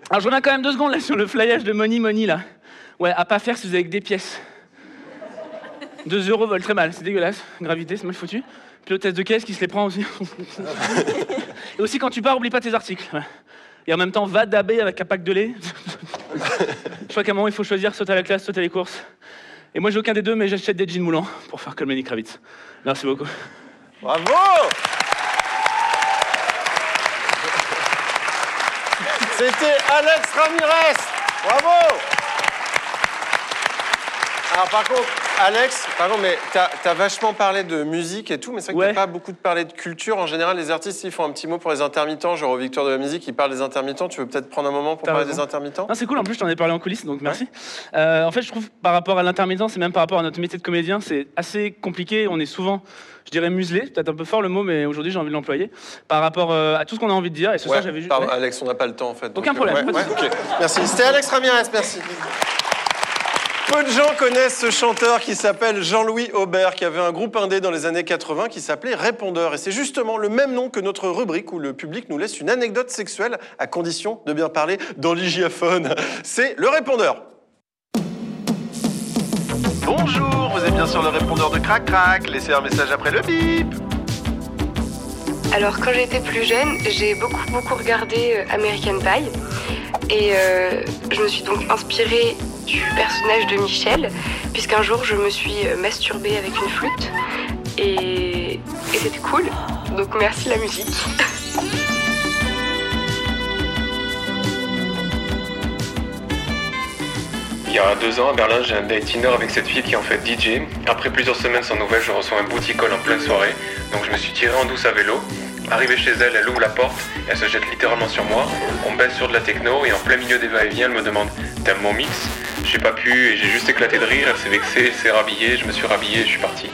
Speaker 6: Alors, je reviens quand même deux secondes là sur le flyage de Money Money là. Ouais, à pas faire si vous avez que des pièces. 2 euros volent très mal, c'est dégueulasse. Gravité, c'est mal foutu. Puis l'hôtesse de caisse qui se les prend aussi. <laughs> Et aussi, quand tu pars, oublie pas tes articles. Et en même temps, va daber avec un pack de lait. <laughs> Je crois qu'à un moment, il faut choisir soit à la classe, soit à les courses. Et moi, j'ai aucun des deux, mais j'achète des jeans moulants pour faire comme Lenny Kravitz. Merci beaucoup.
Speaker 1: Bravo C'était Alex Ramirez. Bravo Alors par contre, Alex, pardon, mais t'as as vachement parlé de musique et tout, mais c'est vrai que
Speaker 6: Ouais.
Speaker 1: t'as pas beaucoup de parlé de culture. En général, les artistes, ils font un petit mot pour les intermittents, genre aux Victoires de la musique, ils parlent des intermittents. Tu veux peut-être prendre un moment pour parler
Speaker 6: raison.
Speaker 1: des intermittents?
Speaker 6: Non, c'est cool, en plus, je t'en ai parlé en coulisses, donc merci. Euh, en fait, je trouve, par rapport à l'intermittence et même par rapport à notre métier de comédien, c'est assez compliqué. On est souvent, je dirais, muselé, peut-être un peu fort le mot, mais aujourd'hui, j'ai envie de l'employer, par rapport euh, à tout ce qu'on a envie de dire. Et ce
Speaker 1: Ouais,
Speaker 6: soir, j'avais juste.
Speaker 1: pardon. Alex, on n'a pas le temps en fait.
Speaker 6: Aucun
Speaker 1: donc, euh,
Speaker 6: problème.
Speaker 1: Merci. C'était Alex Ramirez, merci. Peu de gens connaissent ce chanteur qui s'appelle Jean-Louis Aubert, qui avait un groupe indé dans les années 80 qui s'appelait Répondeur. Et c'est justement le même nom que notre rubrique où le public nous laisse une anecdote sexuelle à condition de bien parler dans l'hygiaphone. C'est le Répondeur. Bonjour, vous êtes bien sur le répondeur de Crac Crac. Laissez un message après le bip.
Speaker 8: Alors quand j'étais plus jeune, j'ai beaucoup beaucoup regardé euh, American Pie et euh, je me suis donc inspirée du personnage de Michel puisqu'un jour je me suis euh, masturbée avec une flûte et, et c'était cool. Donc merci la musique. <laughs>
Speaker 9: Il y a deux ans à Berlin, j'ai un date Tinder avec cette fille qui est en fait DJ. Après plusieurs semaines sans nouvelles, je reçois un bouticole en pleine soirée. Donc je me suis tiré en douce à vélo. Arrivé chez elle, elle ouvre la porte, elle se jette littéralement sur moi. On baisse sur de la techno et en plein milieu des va-et-vient, elle me demande T'aimes mon mix? J'ai pas pu et j'ai juste éclaté de rire. Elle s'est vexée, elle s'est rhabillée, je me suis rhabillé et je suis parti.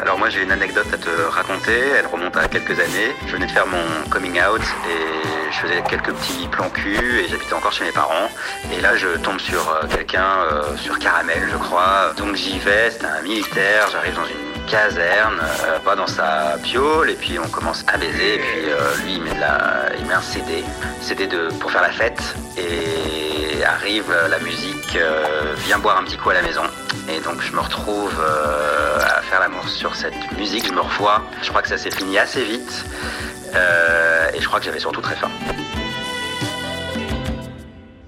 Speaker 10: Alors moi j'ai une anecdote à te raconter, elle remonte à quelques années. Je venais de faire mon coming out et je faisais quelques petits plans cul et j'habitais encore chez mes parents. Et là je tombe sur euh, quelqu'un, euh, sur Caramel je crois. Donc j'y vais, c'est un militaire, j'arrive dans une caserne, euh, pas dans sa piole et puis on commence à baiser et puis euh, lui il met, de la, il met un CD, CD de, pour faire la fête et arrive euh, la musique, euh, viens boire un petit coup à la maison. Et donc je me retrouve euh, à faire l'amour sur cette musique, je me revois. Je crois que ça s'est fini assez vite. Et je crois que j'avais surtout très faim.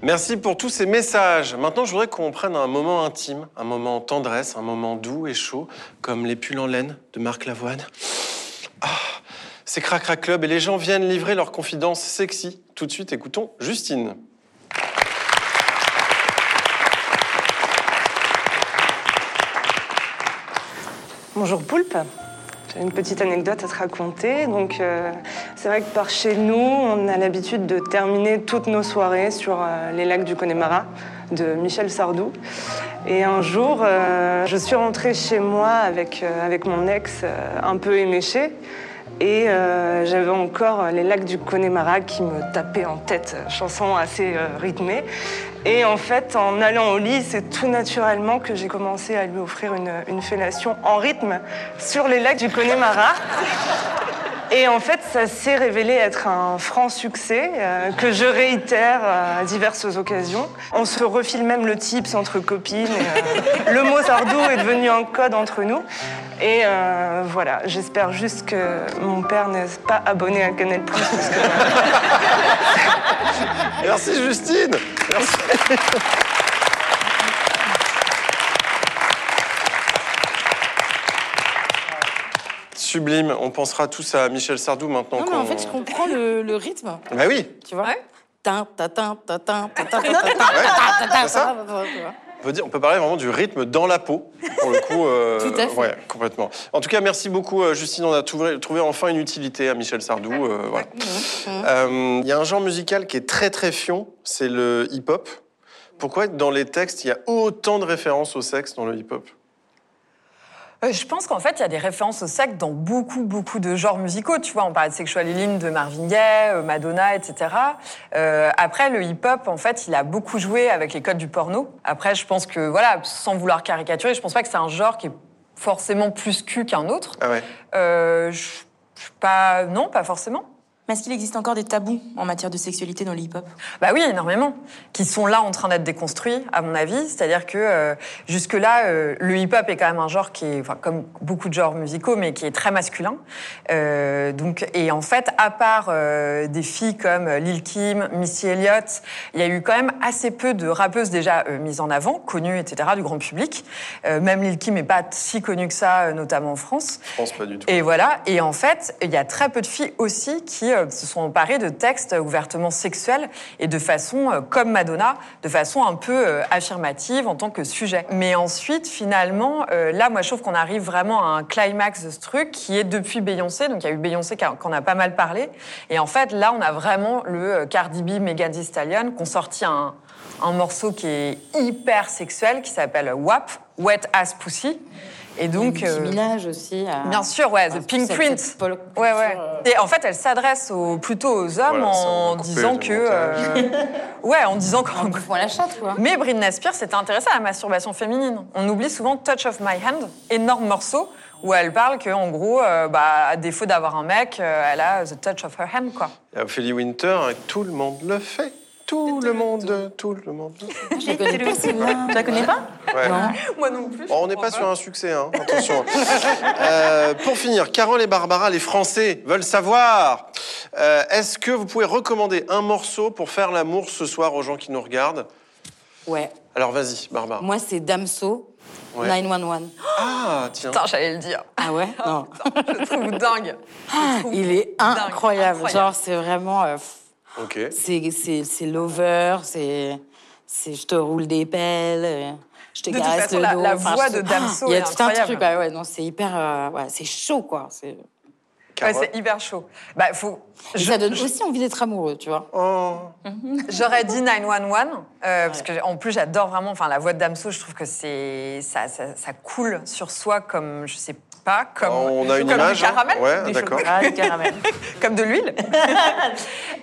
Speaker 1: Merci pour tous ces messages. Maintenant, je voudrais qu'on prenne un moment intime, un moment tendresse, un moment doux et chaud, comme les pulls en laine de Marc Lavoine. Ah, c'est Crac Club et les gens viennent livrer leurs confidences sexy. Tout de suite, écoutons Justine.
Speaker 11: Bonjour Poulpe. Une petite anecdote à te raconter. Euh, c'est vrai que par chez nous, on a l'habitude de terminer toutes nos soirées sur euh, les lacs du Connemara de Michel Sardou. Et un jour, euh, je suis rentrée chez moi avec, mon ex un peu éméché. Et j'avais encore les lacs du Connemara qui me tapaient en tête, chanson assez rythmée. Et en fait, en allant au lit, c'est tout naturellement que j'ai commencé à lui offrir une, fellation en rythme sur les lacs du Connemara. Et en fait, ça s'est révélé être un franc succès euh, que je réitère euh, à diverses occasions. On se refile même le tips entre copines. et, euh, le mot sardou est devenu un code entre nous. Et voilà, j'espère juste que mon père n'est pas abonné à Canal+.
Speaker 1: Merci Justine. Merci. Sublime, on pensera tous à Michel Sardou maintenant
Speaker 4: Non, mais en fait, je comprends le, le rythme.
Speaker 1: Bah oui,
Speaker 4: Tu vois Tin, ta, tin, ta, tin,
Speaker 1: on peut, dire, on peut parler vraiment du rythme dans la peau, pour le coup. euh,
Speaker 4: Tout à fait.
Speaker 1: Ouais, complètement. En tout cas, merci beaucoup euh, Justine, on a trouvé, trouvé enfin une utilité à Michel Sardou. euh, voilà. Euh, Il y a un genre musical qui est très très fion, c'est le hip-hop. Pourquoi dans les textes, il y a autant de références au sexe dans le hip-hop?
Speaker 3: Euh, Je pense qu'en fait, il y a des références au sexe dans beaucoup, beaucoup de genres musicaux. Tu vois, on parlait de Sexual Healing de Marvin Gaye, euh, Madonna, etc. Euh, après, le hip-hop, en fait, il a beaucoup joué avec les codes du porno. Après, je pense que, voilà, sans vouloir caricaturer, je pense pas que c'est un genre qui est forcément plus cul qu'un autre.
Speaker 1: Ah ouais
Speaker 3: Euh, je je pas, non, pas forcément.
Speaker 2: Mais est-ce qu'il existe encore des tabous en matière de sexualité dans le hip-hop?
Speaker 3: Bah oui, énormément, qui sont là en train d'être déconstruits, à mon avis. C'est-à-dire que euh, jusque-là, euh, le hip-hop est quand même un genre qui est, enfin, comme beaucoup de genres musicaux, mais qui est très masculin. Euh, donc, et en fait, à part euh, des filles comme Lil Kim, Missy Elliott, il y a eu quand même assez peu de rappeuses déjà euh, mises en avant, connues, etc., du grand public. Euh, même Lil Kim n'est pas si connue que ça, notamment en France.
Speaker 1: Je pense pas du tout.
Speaker 3: Et voilà. Et en fait, il y a très peu de filles aussi qui euh, se sont emparées de textes ouvertement sexuels et de façon, euh, comme Madonna, de façon un peu euh, affirmative en tant que sujet. Mais ensuite, finalement, euh, là, moi, je trouve qu'on arrive vraiment à un climax de ce truc qui est depuis Beyoncé. Donc, il y a eu Beyoncé qu'on a pas mal parlé. Et en fait, là, on a vraiment le euh, Cardi B, Megan Thee Stallion, qui ont sorti un, un morceau qui est hyper sexuel, qui s'appelle WAP, Wet Ass Pussy. Et donc,
Speaker 4: Nicki
Speaker 3: euh,
Speaker 4: Minaj aussi. à-
Speaker 3: Bien sûr, ouais, The Pink Print.
Speaker 4: pol-
Speaker 3: Ouais, ouais.
Speaker 4: euh,
Speaker 3: Et en fait, elle s'adresse au- plutôt aux hommes
Speaker 1: Voilà, on
Speaker 3: en disant que. euh, <laughs> ouais, en disant qu'en
Speaker 4: Pour la chatte, quoi.
Speaker 3: Mais Britney Spears s'était intéressée à la masturbation féminine. On oublie souvent Touch of My Hand, énorme morceau où elle parle qu'en gros, euh, bah, à défaut d'avoir un mec, euh, elle a The Touch of Her Hand, quoi.
Speaker 1: A Ophélie Winter, et tout le monde le fait. Tout le monde, tout le monde.
Speaker 4: Je la connais pas.
Speaker 2: Tu la connais pas
Speaker 1: Ouais.
Speaker 3: Moi non plus.
Speaker 1: Bon, on n'est pas sur un succès, hein. attention. Euh, pour finir, Carole et Barbara, les Français veulent savoir euh, est-ce que vous pouvez recommander un morceau pour faire l'amour ce soir aux gens qui nous regardent?
Speaker 4: Ouais.
Speaker 1: Alors vas-y, Barbara.
Speaker 4: Moi, c'est Damso,
Speaker 1: Ouais.
Speaker 4: 911.
Speaker 1: Ah, <gasps> tiens.
Speaker 3: Putain, j'allais le dire.
Speaker 4: Ah ouais? <laughs> Non.
Speaker 3: Je le trouve dingue. Je trouve
Speaker 4: Il est incroyable. Genre, c'est vraiment. euh, pff,
Speaker 1: Ok.
Speaker 4: c'est, c'est, c'est lover, c'est, c'est je te roule des pelles, euh, je te
Speaker 3: De toute
Speaker 4: caresse
Speaker 3: façon,
Speaker 4: le
Speaker 3: la-
Speaker 4: dos.
Speaker 3: la
Speaker 4: enfin,
Speaker 3: voix
Speaker 4: je
Speaker 3: de Damso
Speaker 4: Il y a
Speaker 3: est
Speaker 4: tout un
Speaker 3: incroyable.
Speaker 4: truc, ouais, ouais, non, c'est hyper. euh, ouais, c'est chaud, quoi. C'est...
Speaker 3: Ouais, hyper chaud. Bah, faut.
Speaker 4: Et
Speaker 3: je-
Speaker 4: ça donne aussi envie d'être amoureux, tu vois.
Speaker 1: Oh. <laughs>
Speaker 3: J'aurais dit 911, euh, parce que en plus j'adore vraiment, enfin la voix de Damso, je trouve que c'est ça, ça, ça coule sur soi comme je sais pas, comme
Speaker 1: On a une
Speaker 3: comme
Speaker 1: image,
Speaker 3: du
Speaker 1: hein Ouais,
Speaker 3: des.
Speaker 4: Ah, le caramel. <laughs>
Speaker 3: comme de l'huile. <laughs>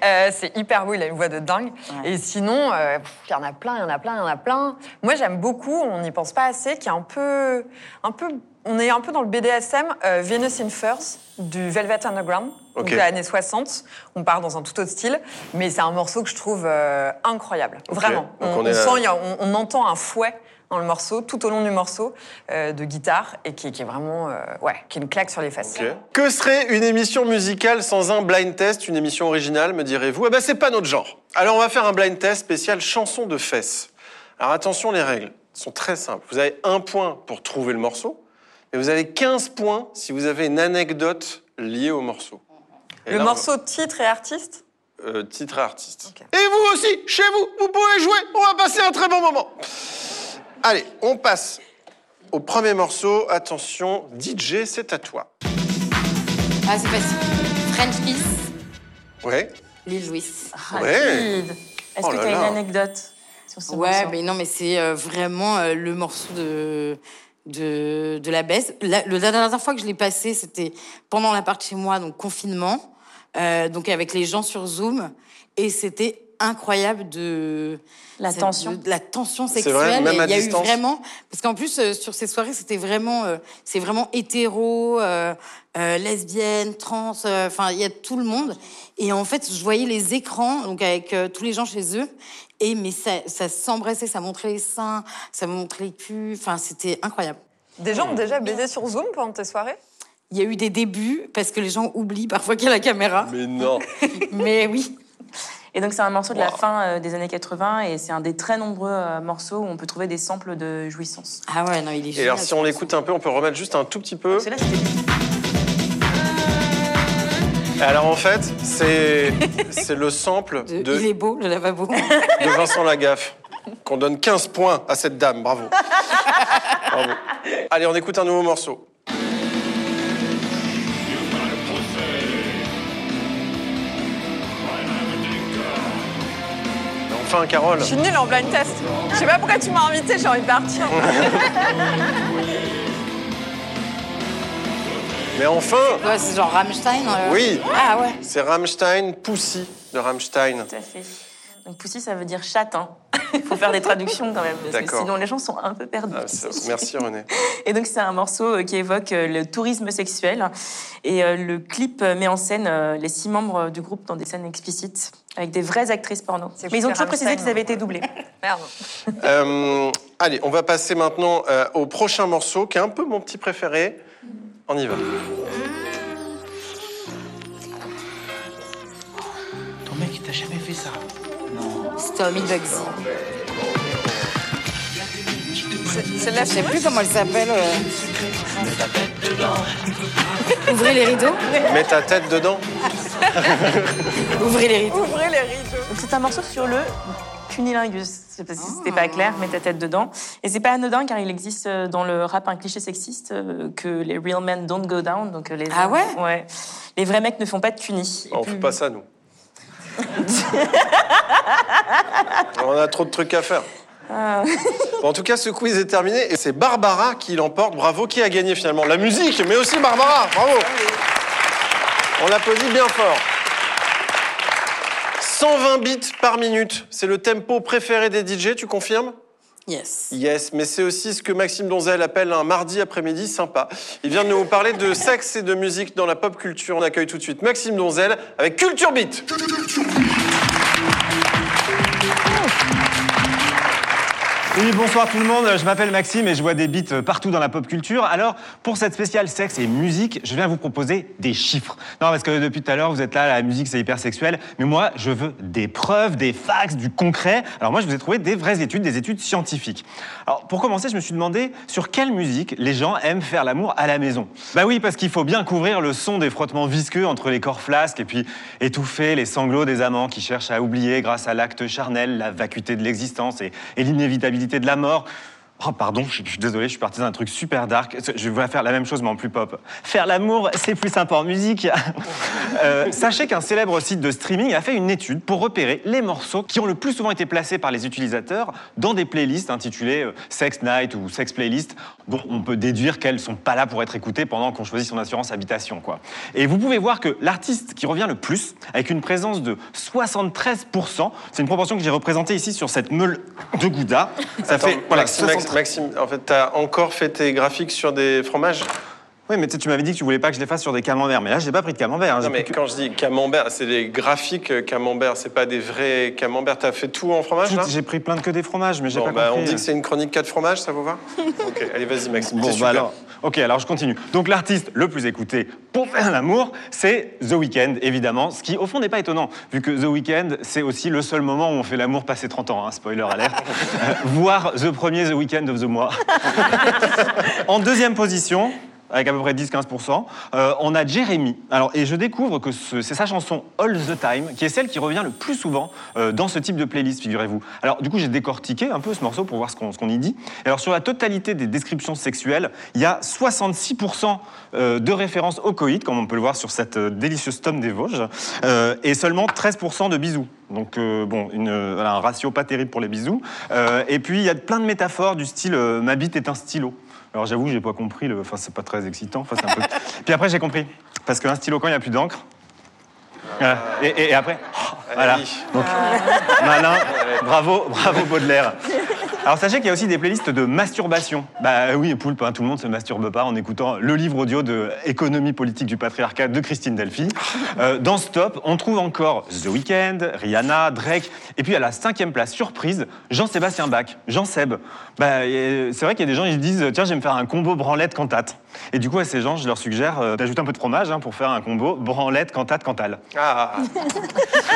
Speaker 3: Euh, c'est hyper beau, il a une voix de dingue. Et sinon, euh, il y en a plein, il y en a plein, il y en a plein. Moi j'aime beaucoup, on n'y pense pas assez, qui est un peu, un peu, on est un peu dans le BDSM, euh, Venus in Furs du Velvet Underground,
Speaker 1: Ok.
Speaker 3: donc des années 60. On part dans un tout autre style, mais c'est un morceau que je trouve euh, incroyable, vraiment.
Speaker 1: Donc
Speaker 3: on, sent, a- on entend un fouet dans le morceau, tout au long du morceau, euh, de guitare, et qui, qui est vraiment, euh, ouais, qui est une claque sur les fesses.
Speaker 1: Ok. Que serait une émission musicale sans un blind test, une émission originale, me direz-vous? Eh ben, c'est pas notre genre. Alors, on va faire un blind test spécial chanson de fesses. Alors, attention, les règles sont très simples. Vous avez un point pour trouver le morceau, et vous avez 15 points si vous avez une anecdote liée au morceau. Et
Speaker 3: Le
Speaker 1: là,
Speaker 3: morceau titre et artiste?
Speaker 1: Euh, titre et artiste. Et vous aussi, chez vous, vous pouvez jouer. On va passer un très bon moment. Allez, on passe au premier morceau. Attention, DJ, c'est à toi.
Speaker 4: Ah, c'est facile. French Kiss,
Speaker 1: Ouais.
Speaker 4: Lil Louis.
Speaker 1: Ouais.
Speaker 2: Est-ce
Speaker 1: Oh
Speaker 2: que tu as une anecdote sur ce
Speaker 4: Ouais,
Speaker 2: morceau
Speaker 4: mais non, mais c'est euh, vraiment euh, le morceau de, de, de la baisse. La, la dernière fois que je l'ai passé, c'était pendant l'appart chez moi, donc confinement, euh, donc avec les gens sur Zoom, et c'était incroyable de
Speaker 2: La tension.
Speaker 4: de- de la tension sexuelle.
Speaker 1: vrai, même à
Speaker 4: Il y a eu vraiment parce qu'en plus euh, sur ces soirées, c'était vraiment euh, c'est vraiment hétéro, euh, euh, lesbienne, trans, euh, enfin il y a tout le monde. Et en fait, je voyais les écrans donc avec euh, tous les gens chez eux. Et mais ça, ça s'embrassait, ça montrait les seins, ça montrait les culs. Enfin, c'était incroyable.
Speaker 3: Des gens ont déjà baisé sur Zoom pendant tes soirées?
Speaker 4: Il y a eu des débuts parce que les gens oublient parfois qu'il y a la caméra.
Speaker 1: Mais non. <laughs>
Speaker 4: Mais oui.
Speaker 2: Et donc c'est un morceau de la fin euh, des années 80 et c'est un des très nombreux euh, morceaux où on peut trouver des samples de jouissance.
Speaker 4: Ah ouais, non, il est
Speaker 1: Et alors, si on l'écoute un peu, on peut remettre juste un tout petit peu. Alors, en fait, c'est <laughs> c'est le sample
Speaker 4: De-
Speaker 1: de,
Speaker 4: Il est beau, le lavabo.
Speaker 1: de Vincent Lagaffe. Qu'on donne 15 points à cette dame. Bravo. <laughs> Bravo. Allez, on écoute un nouveau morceau. Carole.
Speaker 3: Je suis nulle en blind test. Je sais pas pourquoi tu m'as invité, j'ai envie de partir. <laughs>
Speaker 1: Mais enfin
Speaker 4: Ouais, c'est genre Rammstein. euh.
Speaker 1: Oui.
Speaker 4: Ah ouais.
Speaker 1: C'est Rammstein, Pussy de Rammstein.
Speaker 2: Tout à fait. Donc Pussy, ça veut dire chatte. hein. Il faut faire des traductions quand même, parce que sinon les gens sont un peu perdus.
Speaker 1: Ah, merci René. <laughs>
Speaker 2: Et donc c'est un morceau euh, qui évoque euh, le tourisme sexuel. Et le clip met en scène les six membres du groupe dans des scènes explicites, avec des vraies actrices porno. Mais ils ont toujours précisé qu'ils avaient été doublés. <laughs>
Speaker 3: Merde.
Speaker 1: Euh, allez, on va passer maintenant euh, au prochain morceau, qui est un peu mon petit préféré. On y va.
Speaker 5: Ton mec, il t'a jamais fait ça.
Speaker 4: Stormy Bugsy.
Speaker 3: Celle-là,
Speaker 4: Je sais plus comment elle s'appelle. euh. Ouvrez les rideaux.
Speaker 1: Mets ta tête dedans. <laughs>
Speaker 4: Ouvrez les rideaux.
Speaker 3: Ouvrez les rideaux.
Speaker 2: C'est un morceau sur le cunilingus. Je sais pas si c'était pas clair, mets ta tête dedans. Et c'est pas anodin car il existe euh, dans le rap un cliché sexiste euh, que les real men don't go down. Donc euh, les
Speaker 4: Ah ouais?
Speaker 2: Ouais. Les vrais mecs ne font pas de cunis.
Speaker 1: On
Speaker 2: puis-
Speaker 1: fait pas ça, nous. <laughs> On a trop de trucs à faire.
Speaker 2: Ah.
Speaker 1: Bon, en tout cas, ce quiz est terminé et c'est Barbara qui l'emporte. Bravo, qui a gagné finalement? La musique, mais aussi Barbara. Bravo. On l'applaudit bien fort. 120 bits par minute, c'est le tempo préféré des DJ, tu confirmes?
Speaker 4: Yes.
Speaker 1: Yes, mais c'est aussi ce que Maxime Donzel appelle un mardi après-midi sympa. Il vient de nous parler de sexe et de musique dans la pop culture. On accueille tout de suite Maxime Donzel avec Culture Beat.
Speaker 12: Oui, bonsoir tout le monde, je m'appelle Maxime et je vois des beats partout dans la pop culture. Alors, pour cette spéciale sexe et musique, je viens vous proposer des chiffres. Non, parce que depuis tout à l'heure, vous êtes là, la musique c'est hyper sexuel, mais moi, je veux des preuves, des facts, du concret. Alors moi, je vous ai trouvé des vraies études, des études scientifiques. Alors, pour commencer, je me suis demandé sur quelle musique les gens aiment faire l'amour à la maison. Bah oui, parce qu'il faut bien couvrir le son des frottements visqueux entre les corps flasques et puis étouffer les sanglots des amants qui cherchent à oublier grâce à l'acte charnel la vacuité de l'existence et, et l'inévitabilité de la mort. Oh pardon, je suis, désolé, je suis parti dans un truc super dark. Je vais faire la même chose mais en plus pop. Faire l'amour, c'est plus sympa en musique. <laughs> Euh, sachez qu'un célèbre site de streaming a fait une étude pour repérer les morceaux qui ont le plus souvent été placés par les utilisateurs dans des playlists intitulées euh, Sex Night ou Sex Playlist, dont on peut déduire qu'elles sont pas là pour être écoutées pendant qu'on choisit son assurance habitation. Quoi. Et vous pouvez voir que l'artiste qui revient le plus, avec une présence de 73%, c'est une proportion que j'ai représentée ici sur cette meule de Gouda. Ça
Speaker 1: Attends,
Speaker 12: fait voilà,
Speaker 1: Maxime, Max-
Speaker 12: 73.
Speaker 1: Maxime, en fait, t'as encore fait tes graphiques sur des fromages?
Speaker 12: Oui, mais tu m'avais dit que tu voulais pas que je les fasse sur des camemberts. Mais là, j'ai pas pris de camembert. hein,
Speaker 1: Non, mais
Speaker 12: que-
Speaker 1: quand je dis camembert, c'est des graphiques euh, camembert, c'est pas des vrais camemberts. T'as fait tout en fromage, là?
Speaker 12: J'ai pris plein de que des fromages, mais j'ai
Speaker 1: Bon,
Speaker 12: pas
Speaker 1: bah,
Speaker 12: compris.
Speaker 1: on dit que c'est une chronique 4 fromages, ça vous va? <laughs> Ok, allez, vas-y, Maxime.
Speaker 12: Bon, bah
Speaker 1: super.
Speaker 12: alors, ok, alors je continue. Donc l'artiste le plus écouté pour faire l'amour, c'est The Weeknd, évidemment. Ce qui, au fond, n'est pas étonnant, vu que The Weeknd, c'est aussi le seul moment où on fait l'amour passé 30 ans, hein, spoiler alerte. <laughs> Euh, Voir The premier The Weeknd of the mois. <laughs> en deuxième position, avec à peu près 10-15%. Euh, on a Jérémy. Alors, et je découvre que ce- c'est sa chanson All the Time, qui est celle qui revient le plus souvent euh, dans ce type de playlist, figurez-vous. Alors, du coup, j'ai décortiqué un peu ce morceau pour voir ce qu'on y dit. Et alors, sur la totalité des descriptions sexuelles, il y a 66% euh, de références au coït, comme on peut le voir sur cette délicieuse tome des Vosges, et seulement 13% de bisous. Donc, bon, une, un ratio pas terrible pour les bisous. Et puis, il y a plein de métaphores du style Ma bite est un stylo. Alors, j'avoue, j'ai pas compris. Le... Enfin, c'est pas très excitant. Enfin, c'est un peu... <laughs> puis après, j'ai compris. Parce qu'un stylo, quand il n'y a plus d'encre. Voilà. Et, et- et après, voilà. Donc, malin, bravo, bravo Baudelaire. Alors sachez qu'il y a aussi des playlists de masturbation. Bah oui, Poulpe, hein, tout le monde se masturbe pas en écoutant le livre audio de Économie politique du patriarcat de Christine Delphi. Euh, dans ce top, on trouve encore The Weeknd, Rihanna, Drake, et puis à la cinquième place, surprise, Jean-Sébastien Bach, Jean Seb. Bah, et c'est vrai qu'il y a des gens qui se disent tiens, je vais me faire un combo branlette cantate. Et du coup, à ces gens, je leur suggère euh, d'ajouter un peu de fromage hein, pour faire un combo branlette cantate cantal.
Speaker 1: Ah,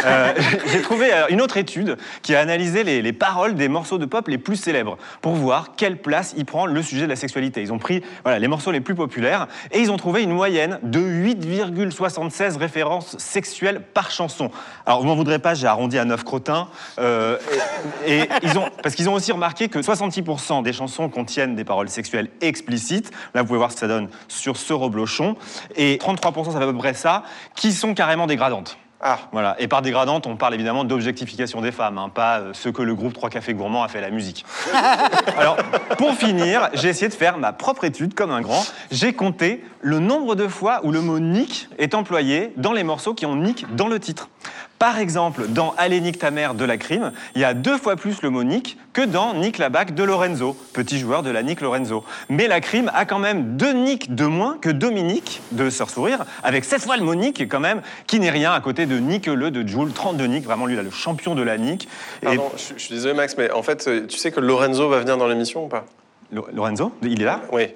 Speaker 12: Euh, <laughs> J'ai trouvé euh, une autre étude qui a analysé les, les paroles des morceaux de pop les plus célèbres pour voir quelle place y prend le sujet de la sexualité. Ils ont pris les morceaux les plus populaires et ils ont trouvé une moyenne de 8,76 références sexuelles par chanson. Alors, vous m'en voudrez pas, j'ai arrondi à 9 crottins. euh, et ils ont, parce qu'ils ont aussi remarqué que 66% des chansons contiennent des paroles sexuelles explicites. Là, vous pouvez voir ce que ça donne sur ce reblochon. Et 33%, ça fait à peu près ça, qui sont carrément dégradantes.
Speaker 1: Ah.
Speaker 12: Voilà. Et par dégradante, on parle évidemment d'objectification des femmes, hein, pas euh, ce que le groupe Trois Cafés Gourmands a fait à la musique. <laughs> Alors, pour finir, j'ai essayé de faire ma propre étude comme un grand. J'ai compté le nombre de fois où le mot nick est employé dans les morceaux qui ont nick dans le titre. Par exemple, dans Allez nique ta mère de la crime, il y a deux fois plus le mot nick que dans Nick la Bac de Lorenzo, petit joueur de la Nick Lorenzo. Mais la crime a quand même deux nicks de moins que Dominique de Sœur Sourire, avec sept fois le mot nick quand même, qui n'est rien à côté de Nick Le de Joule, 32 nick, vraiment lui là, le champion de la nick. Et
Speaker 1: Pardon, je, je suis désolé Max, mais en fait, euh, tu sais que Lorenzo va venir dans l'émission ou pas?
Speaker 12: Lo- Lorenzo, il est là?
Speaker 1: Oui.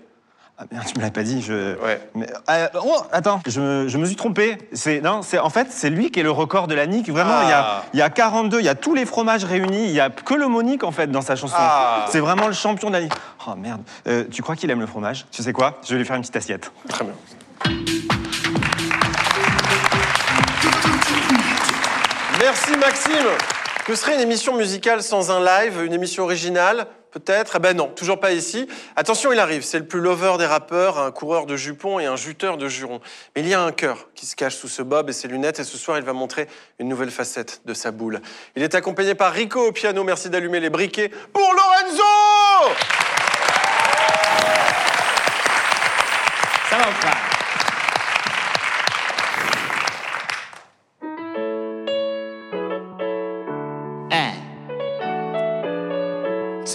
Speaker 12: Ah merde, tu me l'as pas dit. Je... Mais, euh, oh, attends, je me, je me suis trompé. C'est non, c'est en fait c'est lui qui est le record de la nique. Vraiment, il y, a,
Speaker 1: Ah.
Speaker 12: il y a 42, il y a tous les fromages réunis. Il y a que le monique en fait dans sa chanson.
Speaker 1: Ah.
Speaker 12: C'est vraiment le champion de la nique. Oh merde. Euh, tu crois qu'il aime le fromage? Tu sais quoi? Je vais lui faire une petite assiette.
Speaker 1: Très bien. Merci Maxime. Que serait une émission musicale sans un live Une émission originale? Peut-être? Eh ben non, toujours pas ici. Attention, il arrive. C'est le plus lover des rappeurs, un coureur de jupons et un juteur de jurons. Mais il y a un cœur qui se cache sous ce bob et ses lunettes. Et ce soir, il va montrer une nouvelle facette de sa boule. Il est accompagné par Rico au piano. Merci d'allumer les briquets pour Lorenzo
Speaker 13: Ça va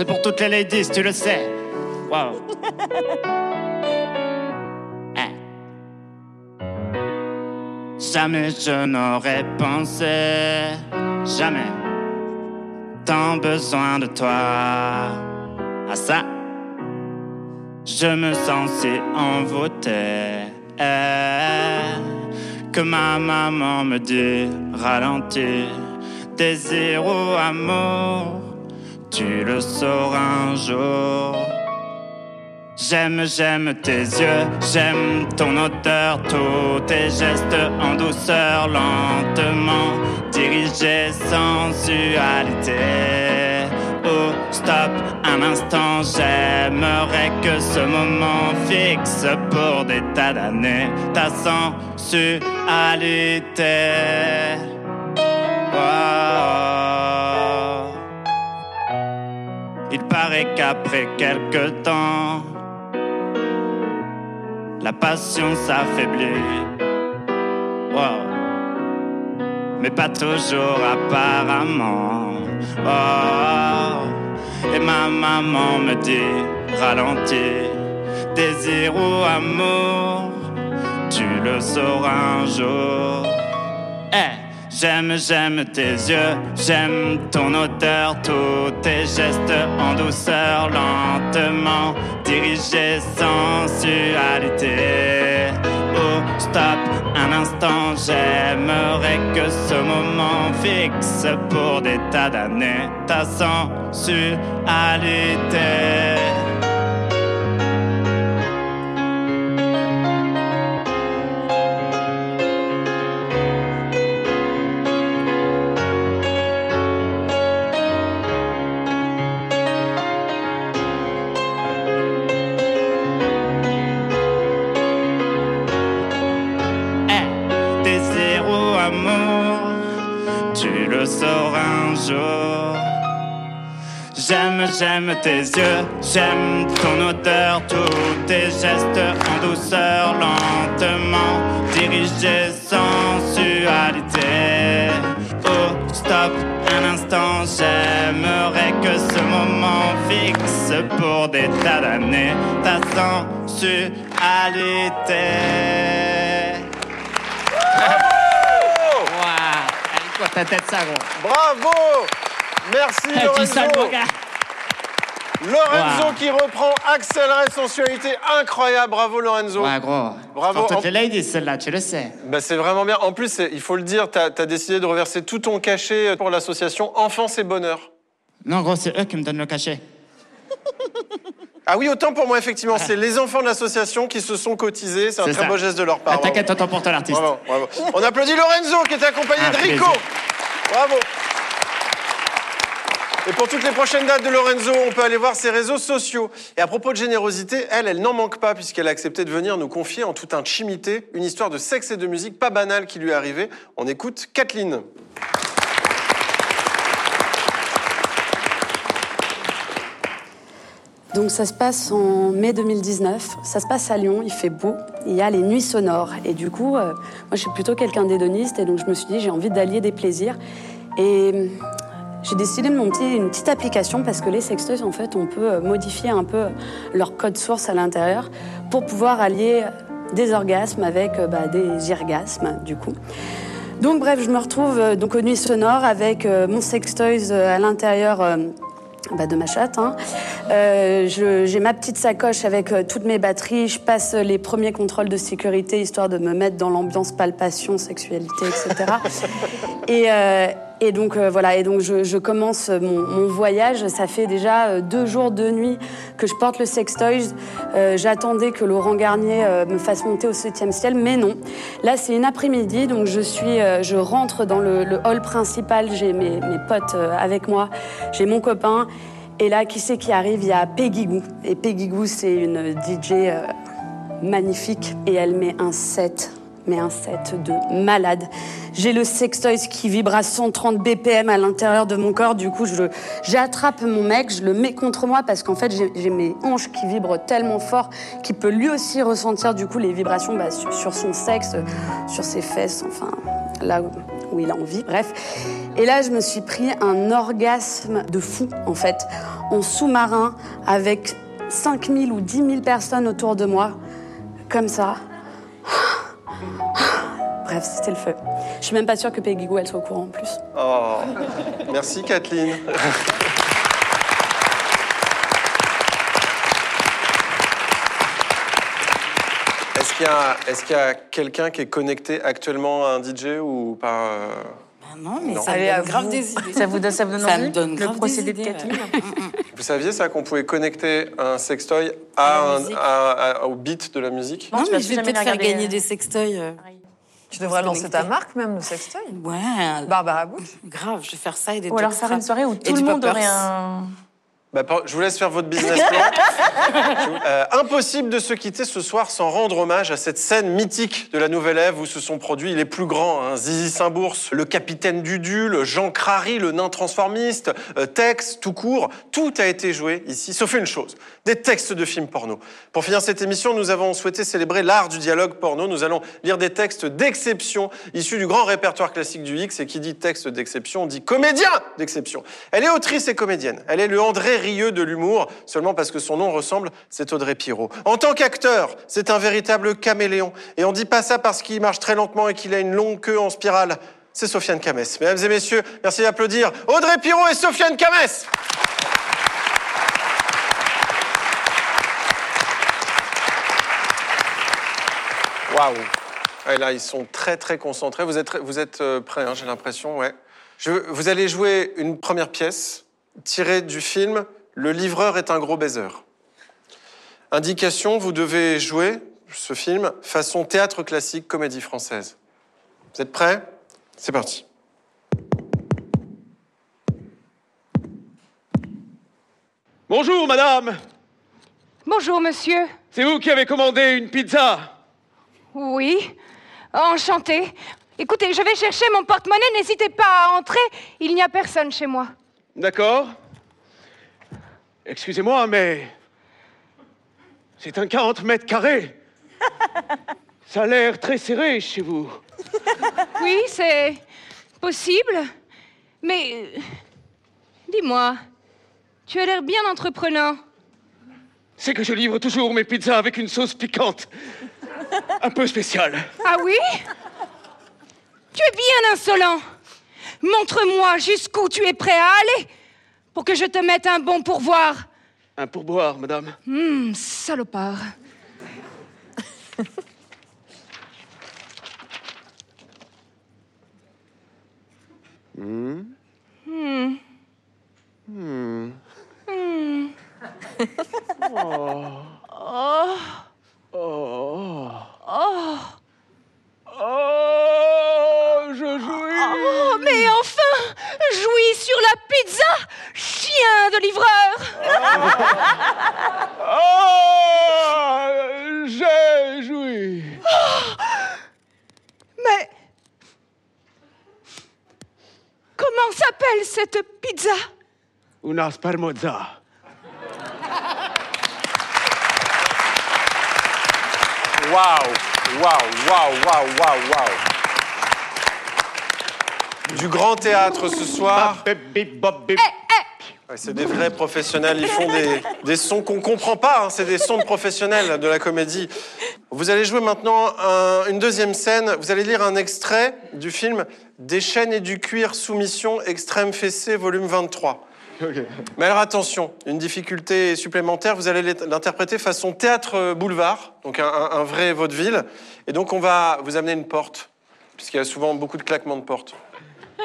Speaker 13: C'est pour toutes les ladies, tu le sais. Wow. <laughs> Eh. Jamais je n'aurais pensé, jamais, tant besoin de toi. À ça, je me sens si envoûté eh, que ma maman me dit ralentis, désir ou amour, tu le sauras un jour. J'aime, j'aime tes yeux, j'aime ton odeur, tous tes gestes en douceur, lentement dirigés, sensualité. Oh, stop, un instant, j'aimerais que ce moment fixe pour des tas d'années ta sensualité. Wow. Il paraît qu'après quelque temps, la passion s'affaiblit. Mais pas toujours apparemment. Et ma maman me dit ralentis, désir ou amour, tu le sauras un jour. Eh, J'aime, j'aime tes yeux, j'aime ton odeur, tous tes gestes en douceur, lentement dirigés, sensualité. Oh, stop, un instant, j'aimerais que ce moment fixe pour des tas d'années ta sensualité. Jour. J'aime, j'aime tes yeux, j'aime ton odeur, tous tes gestes en douceur, lentement dirigés, sensualité. Oh, stop, un instant, j'aimerais que ce moment fixe pour des tas d'années ta sensualité.
Speaker 1: Bravo
Speaker 13: ta tête, ça, gros.
Speaker 1: Bravo Merci Lorenzo
Speaker 13: gars.
Speaker 1: Lorenzo
Speaker 13: Wow.
Speaker 1: qui reprend Accélérer sensualité incroyable, bravo Lorenzo.
Speaker 13: Ouais, gros.
Speaker 1: Bravo.
Speaker 13: Pour
Speaker 1: En-
Speaker 13: ladies, celle-là, tu le sais.
Speaker 1: Bah, c'est vraiment bien. En plus, c'est- il faut le dire, tu as, décidé de reverser tout ton cachet pour l'association Enfance et Bonheur.
Speaker 13: Non, gros, c'est eux qui me donnent le cachet. <laughs>
Speaker 1: Ah oui, autant pour moi, effectivement. C'est les enfants de l'association qui se sont cotisés. C'est un très
Speaker 13: ça.
Speaker 1: beau geste de leur part.
Speaker 13: Ah, T'inquiète, on t'emporte l'artiste.
Speaker 1: Bravo, bravo. On applaudit Lorenzo qui est accompagné
Speaker 13: Ah,
Speaker 1: de Rico.
Speaker 13: plaisir.
Speaker 1: Bravo. Et pour toutes les prochaines dates de Lorenzo, on peut aller voir ses réseaux sociaux. Et à propos de générosité, elle, elle n'en manque pas puisqu'elle a accepté de venir nous confier en toute intimité une histoire de sexe et de musique pas banale qui lui est arrivée. On écoute Kathleen.
Speaker 14: Donc ça se passe en mai 2019, ça se passe à Lyon, il fait beau, il y a les nuits sonores. Et du coup, euh, moi je suis plutôt quelqu'un d'hédoniste et donc je me suis dit j'ai envie d'allier des plaisirs. Et euh, j'ai décidé de monter une petite application parce que les sextoys en fait on peut euh, modifier un peu leur code source à l'intérieur pour pouvoir allier des orgasmes avec bah, des irgasmes du coup. Donc bref, je me retrouve donc aux nuits sonores avec mon sextoys à l'intérieur bah, de ma chatte. hein. Euh, J'ai ma petite sacoche avec euh, toutes mes batteries. Je passe les premiers contrôles de sécurité histoire de me mettre dans l'ambiance palpation, sexualité, etc. <laughs> et, euh, et donc euh, voilà. Et donc je, commence mon, voyage. Ça fait déjà euh, deux jours, deux nuits que je porte le sextoy. Euh, J'attendais que Laurent Garnier euh, me fasse monter au septième ciel, mais non. Là, c'est une après-midi, donc je suis, je rentre dans le, hall principal. J'ai mes, potes avec moi. J'ai mon copain. Et là, qui c'est qui arrive? Il y a Peggy Goo. Et Peggy Goo, c'est une DJ magnifique. Et elle met un set, mais un set de malade. J'ai le sextoy qui vibre à 130 BPM à l'intérieur de mon corps. Du coup, j'attrape mon mec, je le mets contre moi parce qu'en fait, j'ai, mes hanches qui vibrent tellement fort qu'il peut lui aussi ressentir du coup les vibrations bah, sur, son sexe, sur ses fesses, enfin là où, où il a envie. Bref. Et là, je me suis pris un orgasme de fou, en fait, en sous-marin, avec 5000 ou 10 000 personnes autour de moi, comme ça. Bref, c'était le feu. Je suis même pas sûre que Peggy elle soit au courant en plus.
Speaker 1: Oh, <laughs> merci Kathleen. Est-ce qu'il y a, est-ce qu'il y a quelqu'un qui est connecté actuellement à un DJ ou pas euh,
Speaker 4: Non, mais
Speaker 1: Non.
Speaker 4: ça
Speaker 1: Allez,
Speaker 4: me donne grave
Speaker 1: vous.
Speaker 4: des idées.
Speaker 2: Ça vous donne, ça vous donne
Speaker 4: Ça
Speaker 2: envie
Speaker 4: me donne
Speaker 2: Le
Speaker 4: grave
Speaker 2: procédé
Speaker 4: des
Speaker 2: de
Speaker 4: idées,
Speaker 2: Kathleen
Speaker 1: Vous saviez ça qu'on pouvait connecter un sextoy à un- à- à- au beat de la musique
Speaker 4: Non, mais je vais peut-être faire gagner
Speaker 2: euh,
Speaker 4: des sextoys. euh,
Speaker 3: Tu devrais lancer ta marque même, le sextoy.
Speaker 4: Ouais.
Speaker 3: Barbara Bush.
Speaker 4: Grave, je vais faire ça et des
Speaker 2: Ou alors faire une soirée où tout le monde aurait un.
Speaker 1: Bah, je vous laisse faire votre business plan. <laughs> Euh, impossible de se quitter ce soir sans rendre hommage à cette scène mythique de la Nouvelle Ève où se sont produits les plus grands. hein. Zizi Saint-Bours, le capitaine Dudule, Jean Crary, le nain transformiste, euh, Tex, tout court. Tout a été joué ici, sauf une chose, des textes de films porno. Pour finir cette émission, nous avons souhaité célébrer l'art du dialogue porno. Nous allons lire des textes d'exception issus du grand répertoire classique du X. Et qui dit texte d'exception dit comédien d'exception. Elle est autrice et comédienne. Elle est le André Rieu de l'humour, seulement parce que son nom ressemble, c'est Audrey Pirot. En tant qu'acteur, c'est un véritable caméléon. Et on dit pas ça parce qu'il marche très lentement et qu'il a une longue queue en spirale. C'est Sofiane Kamès. Mesdames et messieurs, merci d'applaudir Audrey Pirot et Sofiane Kamès. Waouh Là, ils sont très, très concentrés. Vous êtes, vous êtes euh, prêts, hein, j'ai l'impression, ouais. Vous allez jouer une première pièce tirée du film Le livreur est un gros baiser. Indication, vous devez jouer ce film façon théâtre classique, comédie française. Vous êtes prêts? C'est parti.
Speaker 15: Bonjour, madame.
Speaker 16: Bonjour, monsieur.
Speaker 15: C'est vous qui avez commandé une pizza
Speaker 16: Oui. Enchanté. Écoutez, je vais chercher mon porte-monnaie, n'hésitez pas à entrer, il n'y a personne chez moi.
Speaker 15: D'accord. Excusez-moi, mais. C'est un 40 mètres carrés. <laughs> Ça a l'air très serré chez vous. <laughs>
Speaker 16: Oui, c'est possible, mais euh, dis-moi, tu as l'air bien entreprenant.
Speaker 15: C'est que je livre toujours mes pizzas avec une sauce piquante. Un peu spéciale.
Speaker 16: Ah oui? Tu es bien insolent. Montre-moi jusqu'où tu es prêt à aller pour que je te mette un bon pourboire.
Speaker 15: Un pourboire, madame.
Speaker 16: Hum, salopard.
Speaker 15: Hmm.
Speaker 16: Hmm.
Speaker 15: Hmm.
Speaker 16: Hmm.
Speaker 15: Oh.
Speaker 16: Oh.
Speaker 15: Oh.
Speaker 16: Oh.
Speaker 15: Oh, je jouis.
Speaker 16: Oh, mais enfin Jouis sur la pizza Chien de livreur <laughs>
Speaker 15: Oh, j'ai joui.
Speaker 16: Mais... Comment s'appelle cette pizza?
Speaker 15: Una spermozza.
Speaker 1: Waouh, waouh, waouh, waouh, waouh, waouh. Du grand théâtre ce soir. Ouais, c'est des vrais professionnels, ils font des, des sons qu'on comprend pas, hein, c'est des sons de professionnels de la comédie. Vous allez jouer maintenant un- une deuxième scène, vous allez lire un extrait du film Des chaînes et du cuir, soumission, extrême fessée, volume 23. Mais alors attention, une difficulté supplémentaire, vous allez l'interpréter façon théâtre boulevard, donc un vrai vaudeville. Et donc on va vous amener une porte, puisqu'il y a souvent beaucoup de claquements de porte. <coughs>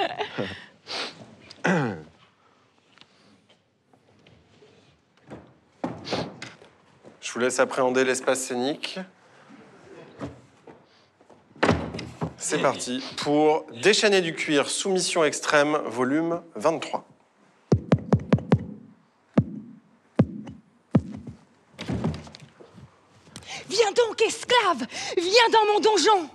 Speaker 1: Je vous laisse appréhender l'espace scénique. C'est parti pour Déchaîner du cuir, soumission extrême, volume 23.
Speaker 16: Viens donc, esclave Viens dans mon donjon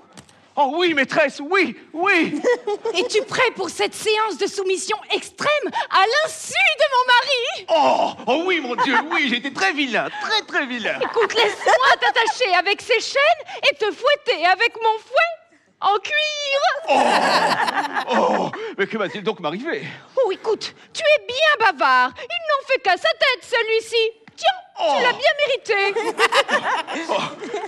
Speaker 15: Oh oui, maîtresse, oui, oui <laughs>
Speaker 16: Es-tu prêt pour cette séance de soumission extrême à l'insu de mon mari?
Speaker 15: Oh, oh oui, mon Dieu, oui, j'ai été très vilain, très très vilain.
Speaker 16: Écoute, laisse-moi <laughs> t'attacher avec ces chaînes et te fouetter avec mon fouet en cuir
Speaker 15: Oh, mais que va-t-il donc m'arriver?
Speaker 16: Oh, écoute, tu es bien bavard. Il n'en fait qu'à sa tête, celui-ci. Tiens, tu l'as bien mérité. <laughs>
Speaker 15: Oh,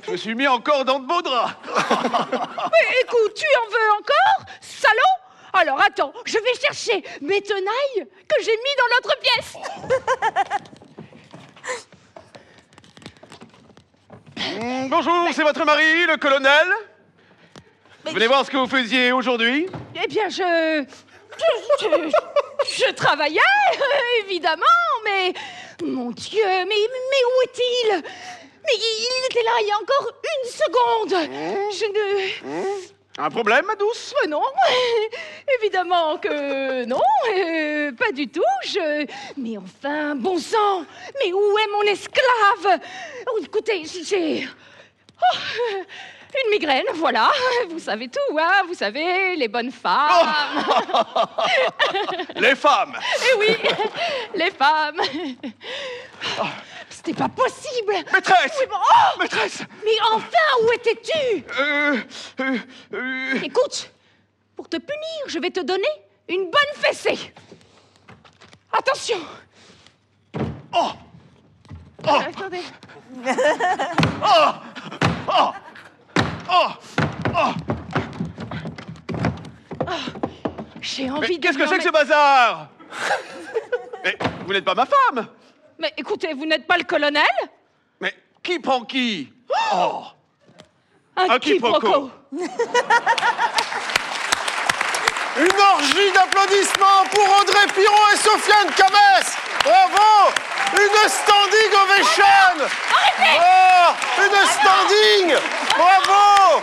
Speaker 15: Je me suis mis encore dans de beaux draps. <laughs>
Speaker 16: Mais écoute, tu en veux encore, salaud? Alors attends, je vais chercher mes tenailles que j'ai mis dans l'autre pièce. <laughs>
Speaker 15: Hmm, bonjour, c'est votre mari, le colonel? Venez voir ce que vous faisiez aujourd'hui.
Speaker 16: Eh bien, je... Je, je- je travaillais, évidemment, mais... Mon Dieu, mais, mais où est-il? Mais il était là il y a encore une seconde. Je ne...
Speaker 15: Un problème, ma douce
Speaker 16: Euh, non, évidemment que non, euh, pas du tout. Je... Mais enfin, bon sang, mais où est mon esclave? Oh, Écoutez, j'ai... Oh, une migraine, voilà. <laughs> Vous savez tout, hein Vous savez, les bonnes femmes. <laughs>
Speaker 15: Les femmes
Speaker 16: Eh oui, <laughs> les femmes. Oh, C'était pas possible.
Speaker 15: Maîtresse
Speaker 16: Oui, bon, oh
Speaker 15: Maîtresse
Speaker 16: Mais enfin, où étais-tu?
Speaker 15: Euh, euh, euh,
Speaker 16: Écoute, pour te punir, je vais te donner une bonne fessée. Attention.
Speaker 15: Oh Oh
Speaker 16: Attendez.
Speaker 15: Oh Oh Oh Oh.
Speaker 16: J'ai
Speaker 15: Mais
Speaker 16: envie de.
Speaker 15: qu'est-ce que c'est que ce bazar? Mais vous n'êtes pas ma femme.
Speaker 16: Mais écoutez, vous n'êtes pas le colonel?
Speaker 15: Mais qui prend qui? Oh.
Speaker 16: Un,
Speaker 15: Un quiproquo.
Speaker 1: Une orgie d'applaudissements pour Audrey Piron et Sofiane Cabès Bravo Une standing ovation Oh Une standing Bravo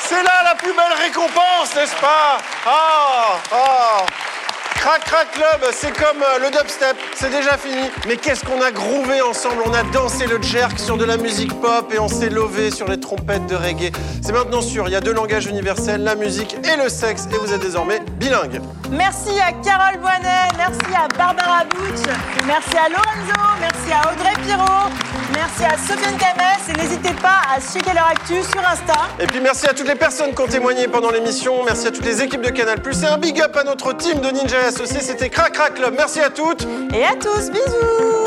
Speaker 1: C'est là la plus belle récompense, n'est-ce pas Ah Ah Crac Crac Club, c'est comme euh, le dubstep, c'est déjà fini. Mais qu'est-ce qu'on a groové ensemble? On a dansé le jerk sur de la musique pop et on s'est lové sur les trompettes de reggae. C'est maintenant sûr, il y a deux langages universels, la musique et le sexe, et vous êtes désormais bilingue.
Speaker 17: Merci à Carole Boinet, merci à Barbara Butch, merci à Lorenzo, merci à Audrey Pirot, merci à Sofiane Camès et n'hésitez pas à checker leur actu sur Insta.
Speaker 1: Et puis merci à toutes les personnes qui ont témoigné pendant l'émission, merci à toutes les équipes de Canal+, et un big up à notre team de Ninja Associés, c'était Crac Crac Club. Merci à toutes
Speaker 17: et à tous, bisous